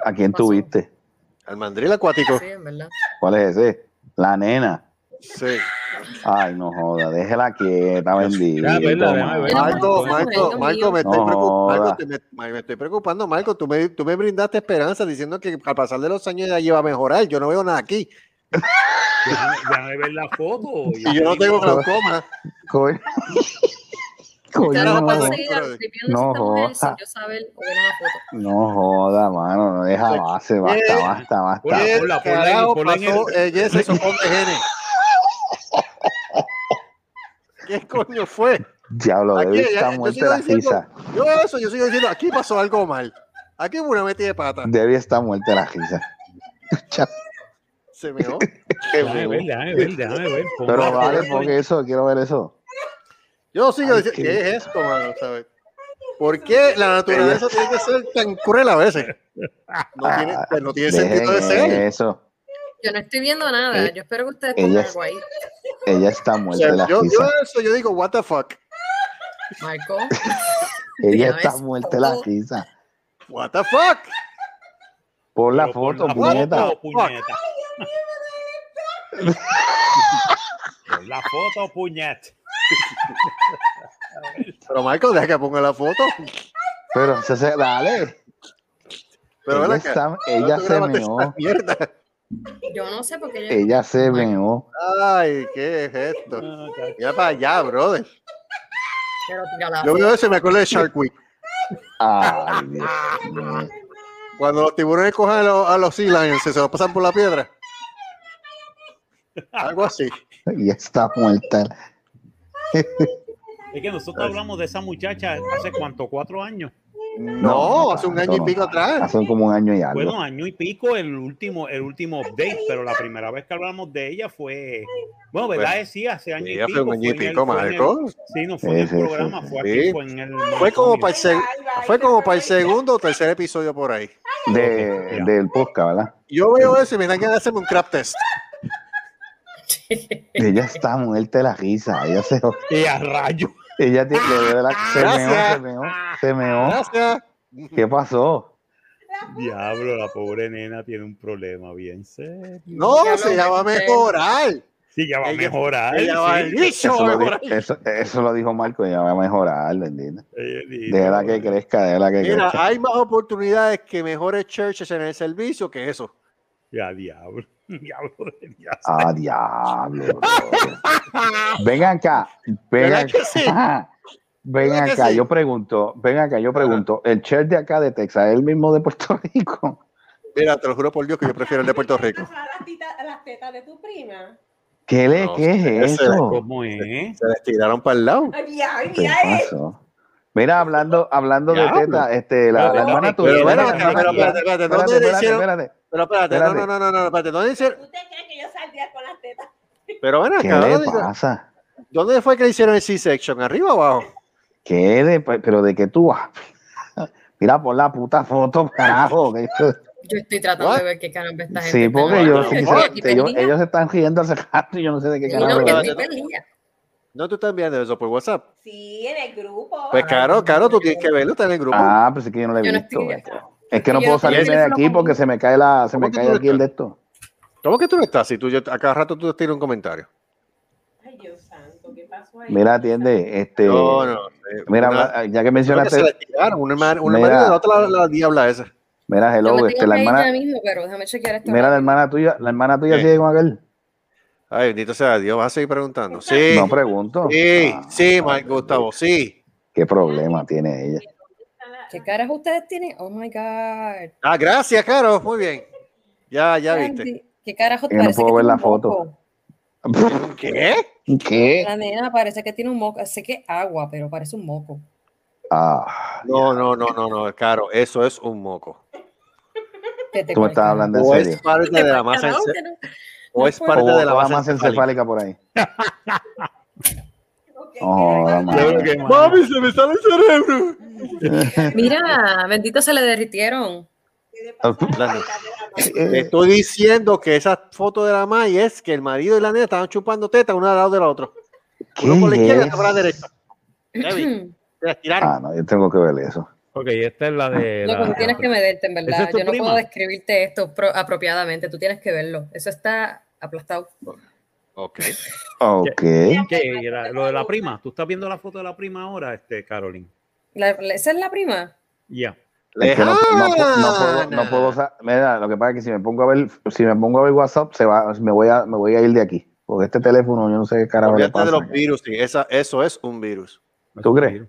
¿A quién tuviste? Al mandril acuático. Sí, en verdad. ¿Cuál es ese? La nena. Sí. Ay, no joda, déjela quieta, bendito. Ya, verdad, déjame ver. Marco, Marco, Marco, me estoy, No preocup- Marco, joda. te- me, me estoy preocupando, Marco. Tú me, tú me brindaste esperanza diciendo que al pasar de los años ya iba a mejorar. Yo no veo nada aquí. Déjame, ver la foto. Y yo no tengo glaucoma. Coño. No joda. no mano, no deja base, basta, basta, basta. Ponla, ¿Qué coño fue? Diablo, Aquí, está muerta la risa. Yo eso, yo sigo diciendo, aquí pasó algo mal. Aquí hubo una metida de pata. Debbie está muerta de la risa. Se meó. Déjame ver, déjame ver, déjame ver. Pon Pero vale, porque eso, quiero ver eso. Yo sigo Ay, diciendo, qué- ¿qué es esto, mano? ¿Sabes? ¿Por qué la naturaleza tiene que ser tan cruel a veces? No tiene, pues no tiene sentido de ser. eso. Yo no estoy viendo nada. Eh, Yo espero que ustedes ella pongan algo ahí. Ella está O muerta sea, de la yo, yo eso, yo digo, what the fuck, Marco. Ella está ves, muerta la risa. what the fuck. Por la Pero pon foto, la puñeta. foto, puñeta. La foto, puñeta. Pero Marco, deja que ponga la foto. Pero se se, dale. Pero ella está- ¿Dónde ella se meó. Yo no sé por qué ella. Ella se meó. Ay, ¿qué es esto? Mira para allá, brother. Yo veo eso y me acuerdo de Shark Week. Ay, Dios mío. Cuando los tiburones cogen a los, a los sea lions, se los pasan por la piedra. Algo así. Ella está muerta. Es que nosotros hablamos de esa muchacha hace cuánto, cuatro años. No, hace un año y pico atrás. Hace como un año y algo. Bueno, año y pico el último, el último update, pero la primera vez que hablamos de ella fue, bueno, ¿verdad? Pues, sí, hace año y hace pico. un año y fue pico, fue Marco. Sí, no fue en el Sí, programa, sí, fue sí. aquí, fue en el. Fue como para el, seg- fue como para el segundo o tercer episodio por ahí. De, del podcast, ¿verdad? Yo veo eso y me dan ganas de hacerme un crap test. Ella está muerta de la risa. Ella se, Y a rayo. ella tiene, le duele la, se meó, se meó, se meó. Gracias. ¿Qué pasó? Diablo, la pobre nena tiene un problema bien serio. No, Ya se lo ya va a pensé. mejorar. Sí, ya va a Ella- mejorar. ella va a sí. dicho, Eso va lo, mejorar. dijo, eso, eso lo dijo Marco. Ella va a mejorar, bendita. Ella dijo, Déjala que crezca, déjala que Mira, crezca. hay más oportunidades que mejores churches en el servicio que eso. Ya, diablo. Diablo, sé. Ah, diablo. Vengan acá, acá. Ven ¿Verdad que acá, sí? yo pregunto, ven acá, yo pregunto, ¿el chef de acá de Texas es el mismo de Puerto Rico? Mira, te lo juro por Dios que yo prefiero el de Puerto Rico. Las tetas, las tetas de tu prima. ¿Qué, le, No, ¿qué es eso? ¿Cómo es? Se les tiraron para el lado. Ay, mira, ay, ¿Qué mira eso. pasó? Mira, hablando, hablando de teta, este, la, la hermana pero, tuya. Pero espérate, acá, pero espérate, espérate, espérate, espérate, ¿dónde le. Pero espérate, no, no, no, no, no, espérate, ¿dónde hicieron? ¿Usted cree que yo saldría con las tetas? Pero ven ¿Qué acá, le ¿dónde, pasa? ¿dónde fue que le hicieron el C-section? ¿Arriba o abajo? ¿Qué de, pero de qué tú vas? Mira, por la puta foto, carajo. Yo estoy tratando What? de ver qué caramba esta gente. Sí, está porque yo, no, se- ellos, perdida. ellos se están riendo hace rato y yo no sé de qué Sí, no, que estoy perdida. No, tú estás viendo eso por WhatsApp. Sí, en el grupo. Pues claro, claro, tú tienes que verlo, está en el grupo. Ah, pues es que yo no lo he Yo no visto. estoy-. Es que no yo puedo salirme de aquí porque se me cae la, se ¿Cómo me que cae aquí el de esto. ¿Cómo que tú no estás? Si tú yo, a cada rato tú te tiras un comentario. Ay, Dios santo, ¿qué pasó ahí? Mira, atiende, este, No, no. eh, mira, una- ya que que mencionaste, se la tiraron, una hermana, una Mira. hermana y la otra la, la diabla esa. mira, hello, este, la que hermana, mismo, pero déjame chequear esto. mira la hermana tuya, la hermana tuya ¿Qué? sigue con aquel. Ay, bendito sea Dios, vas a seguir preguntando. Sí, No pregunto. sí, Ah, sí, Mike Gustavo, sí. ¿Qué problema tiene ella? ¿Qué caras ustedes tienen? Oh my God. Ah, gracias, Caro, muy bien. Ya, ya viste. ¿Qué carajo Que no parece puedo ver la foto. moco. ¿Qué? ¿Qué? La nena parece que tiene un moco. Sé que es agua, pero parece un moco. Ah, No, no, no, no, no, Caro, eso es un moco. Te tú me estás hablando en serio. es parte de la masa, que no- o es parte O de la masa masa encefálica. por ahí. Oh, más- Mami, se me sale el cerebro. Mira, bendito se le derritieron. ¿Qué le pasa a La- la teta de la mano? Te estoy diciendo que esa foto de la May es que el marido y la nena estaban chupando teta una al lado de la otra. Uno por la ¿Qué izquierda y otro por la derecha. Ah, no, yo tengo que ver eso. Ok, esta es la de. No, la- tú tienes que mederte, en ¿Esa verdad. es Yo no prima? puedo describirte esto pro- apropiadamente. Tú tienes que verlo. Eso está aplastado. Ok. Ok. ¿Qué? La- lo de la prima. ¿Tú estás viendo la foto de la prima ahora, este, Caroline? La- ¿Esa es la prima? Ya. Es que no, no puedo- no puedo, no puedo mira, lo que pasa es que si me pongo a ver, si me pongo a ver WhatsApp, se va, me voy a, me voy a ir de aquí. Porque este teléfono, yo no sé qué carajo le Olvídate de pasa. los virus, sí, esa, eso es un virus. ¿Tú crees?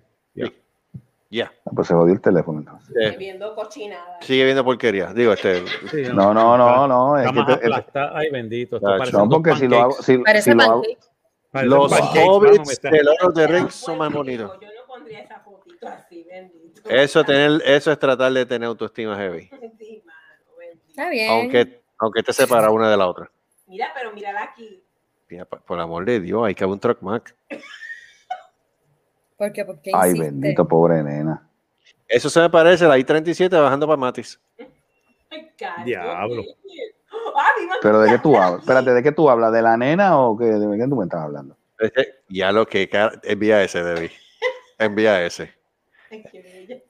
Ya. Ah, Pues se jodió el teléfono entonces. Eh, Viendo cochinadas. sigue viendo porquería. Digo, este. Sí, No, no, no, no. Es Está que más te- este- aplastada. Ay, bendito. Esto parece no, porque si lo hago, si, Parece si lo hago, Los hobbits de Lord of the Rings son más bonitos. Yo no pondría esa fotito así, bendito. Eso, tener, eso es tratar de tener autoestima heavy. Sí, mano, bendito. Está bien. Aunque, aunque te separa una de la otra. Mira, pero mírala aquí. Mira, por, por amor de Dios, hay que haber un truck Mac. ¿Por qué? ¿Por qué ay, insiste? bendito, pobre nena. Eso se me parece la I-37 bajando para Matis. Diablo. Pero de qué tú hablas? Espérate, ¿de qué tú hablas? ¿De la nena o qué? ¿De qué tú me estás hablando? Ya lo que envía ese, Debbie. Envía ese.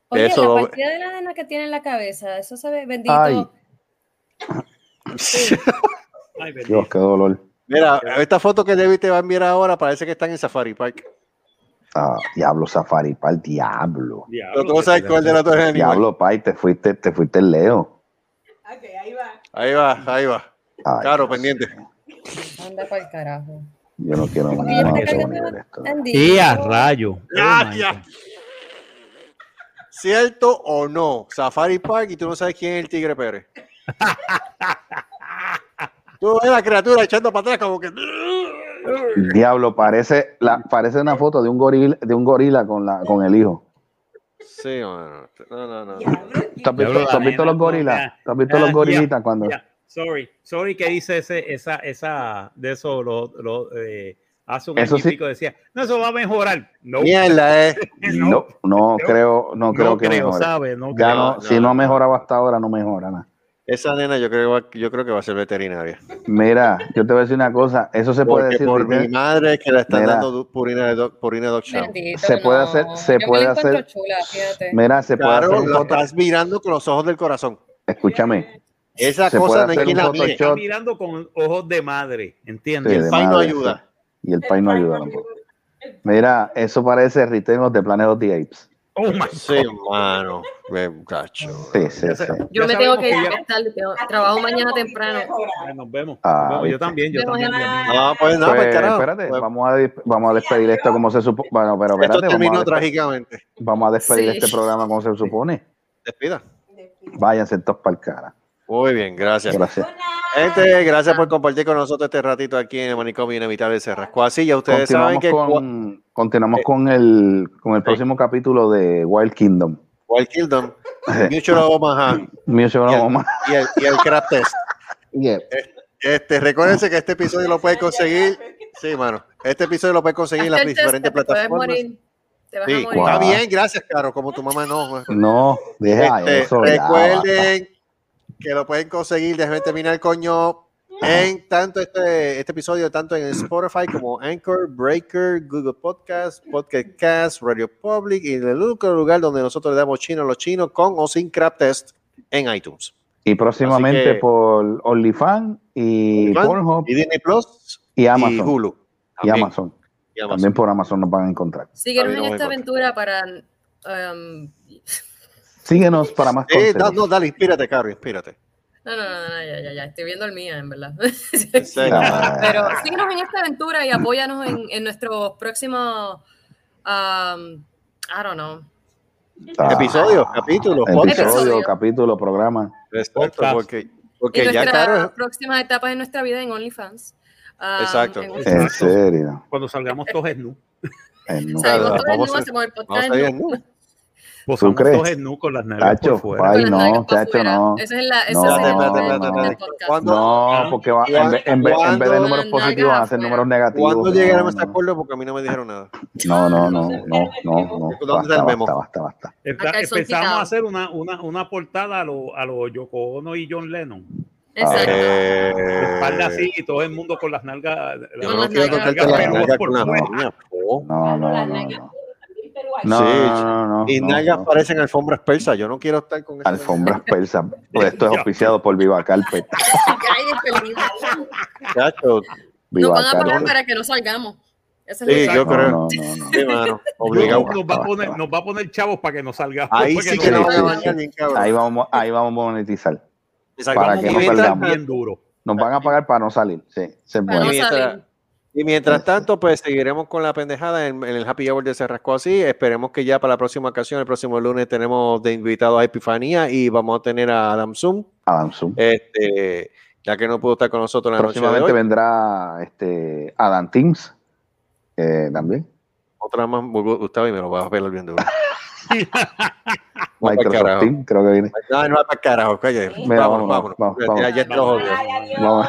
Oye, Eso la lo- partida de la nena que tiene en la cabeza, eso se ve bendito. Ay. Ay, bendito. Dios, qué dolor. Mira, esta foto que Debbie te va a enviar ahora parece que están en Safari Park. Ah, diablo, Safari para el diablo. Diablo, Pero tú no sabes cuál de las dos es el animal. Diablo, Pai, te fuiste, te fuiste el Leo. Ok, ahí va. Ahí va, ahí va. Ay, Claro, Dios pendiente. Anda para el carajo. Yo no quiero Porque no, ella no está quiero cargando ver esto. tan Y a lindo. rayo. Ya, ya. ¿Cierto o no? Safari Park y tú no sabes quién es el Tigre Pérez. tú ves la criatura echando para atrás como que... Diablo, parece, la, parece una foto de un gorila, de un gorila con la, con el hijo. Sí, mano. No, no, no. ¿Tú has visto, tú has visto los gorilas? ¿Tú has visto los ya, gorilitas cuando? Sorry, sorry que dice ese, esa, esa, de eso, lo, lo, eh, hace un Eso sí. decía, no, eso va a mejorar. No, Mierda, eh. no, No, no creo, no no creo que creo, mejore. ¿sabes? No Ya creo. no, No, si no. no ha mejorado hasta ahora, no mejora nada. Esa nena yo creo, que va- yo creo que va a ser veterinaria. Mira, yo te voy a decir una cosa, eso se puede Porque decir. por mi madre que le están Mira. dando purina de doc, purina Doc. Bendito, Se puede hacer- se Yo puede hacer- chula, fíjate. Mira, se puede hacer lo estás mirando con los ojos del corazón. Escúchame, Esa Se cosa no hay quien la mire. Está mirando con ojos de madre, ¿entiendes? Sí, El pai no ayuda. y el país no ayuda tampoco. Mira, eso parece Return de Planet of the Apes. Oh my Sí, mano. Me cacho. Sí, sí, Ya sí. sé. Yo Ya me tengo que ir más tarde, trabajo mañana temprano. Nos vemos. Ah, Nos vemos. Yo también, yo también. a-. No, pues no, pues Pues, espérate, Pues, vamos a, vamos a despedir esto como se supone. Bueno, pero esto espérate, terminó a, trágicamente. vamos a despedir Sí. este programa como se supone. Despida. Váyanse todos para el cara. Muy bien, gracias. Gracias. Gente, gracias por compartir con nosotros este ratito aquí en el manicomio inevitable de Cerrasco. Así ya ustedes saben Continuamos que con, continuamos con el, con el próximo capítulo de Wild Kingdom. Wild Kingdom, Mutual of Omaha el, vamos y el, y el Crab Test. Yeah. Este, recuérdense que este episodio lo pueden conseguir. Sí, mano. Este episodio lo pueden conseguir en las diferentes puedes plataformas. morir. Te vas Sí, a morir. está Wow. bien, gracias, Caro. Como tu mamá no. No, deja Este, eso. ya, recuerden que lo pueden conseguir, déjenme terminar, coño, en tanto este, este episodio, tanto en Spotify como Anchor, Breaker, Google Podcast, Podcast Cast, Radio Public y en el único lugar donde nosotros le damos chino a los chinos con o sin crap test en iTunes. Y próximamente que- por OnlyFans y OnlyFans Pornhub Y Disney Plus y y Amazon. Hulu. Y También, Amazon. y Amazon. También por Amazon nos van a encontrar. Síguenos en esta aventura para. um, Síguenos para más consejos. no, dale, inspírate, Caro, inspírate. no, no, no, no, ya, ya, ya. Estoy viendo el mío, en verdad. En Pero síguenos en esta aventura y apóyanos en, en nuestros próximos. um, I don't know. ah, Episodios, capítulos. Episodio, capítulo, programa. Exacto, Podcast. porque, Y porque ya Caro. próximas etapas en nuestra vida en OnlyFans. Um, Exacto. en- Exacto. En serio. Cuando salgamos todos snus. Eh, no. Salimos Claro, todos a- desnudos, hacemos el podcast Posamos crees? snus con las nalgas Tacho, por fuera. Ay, no, chacho, no. Esa es la, esa No, sería Espérate, la espérate, idea espérate, del espérate. podcast. ¿Cuándo, No, porque va, en, vez, en, vez, en vez de números positivos van a ser números negativos. ¿Cuándo No, llegaremos a este no. acuerdo? Porque a mí no me dijeron nada. No, no, no, no, no, no. ¿Dónde está Basta, el memo? basta, basta, basta. Empezamos a hacer una, una, una portada a los a lo Yoko Ono y John Lennon. Exacto. Eh, Espalda así y todo el mundo con las nalgas. Yo no quiero tocarte las nalgas con la uña. No, no, no, nalgas no. Sí. no, no, no, nalgas no. parecen alfombras persas. Yo no quiero estar con Alfombras persas. Pues esto es Ya. auspiciado por Viva Carpet. Chacho, Nos Viva van a pagar para que no salgamos. Esa es Sí, la yo creo. No, no, no. Sí, mano, obligado. nos va, a poner, nos va a poner chavos para que no salga. Ahí sí que no nos van a sí, bañar sí. bien cabrón. Ahí vamos, ahí vamos a monetizar. Para que no salgamos. bien duro. Nos van a pagar para no salir. Sí, se Para no puede. Y mientras, tanto, pues seguiremos con la pendejada en, en el Happy Hour de Se Rascó Así. Esperemos que ya para la próxima ocasión, el próximo lunes, tenemos de invitado a Epifanía y vamos a tener a Adam Zoom, Adam Zoom. este, ya que no pudo estar con nosotros la noche de Próximamente hoy. vendrá este Adam Teams eh, también. Otra más, Gustavo, y me lo vas a pelar bien duro. Microsoft. Teams, creo que viene. No, no, para carajo, calla. Mira, Vámonos, vámonos, vámonos. adiós. Vamos.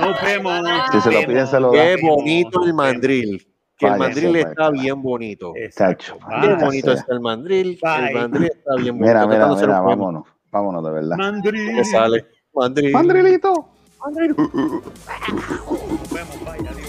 Nos vemos. Si se lo piden, se lo Qué bonito el mandril. Que el Vaya, mandril está vaya. bien bonito. Exacto. Qué Maldita bonito está el mandril. El mandril está bien bonito. Mira, mira, ser mira, poema. vámonos. Vámonos, de verdad. Mandril. Que sale. Mandril. Mandrilito. Nos vemos. Bye, adiós.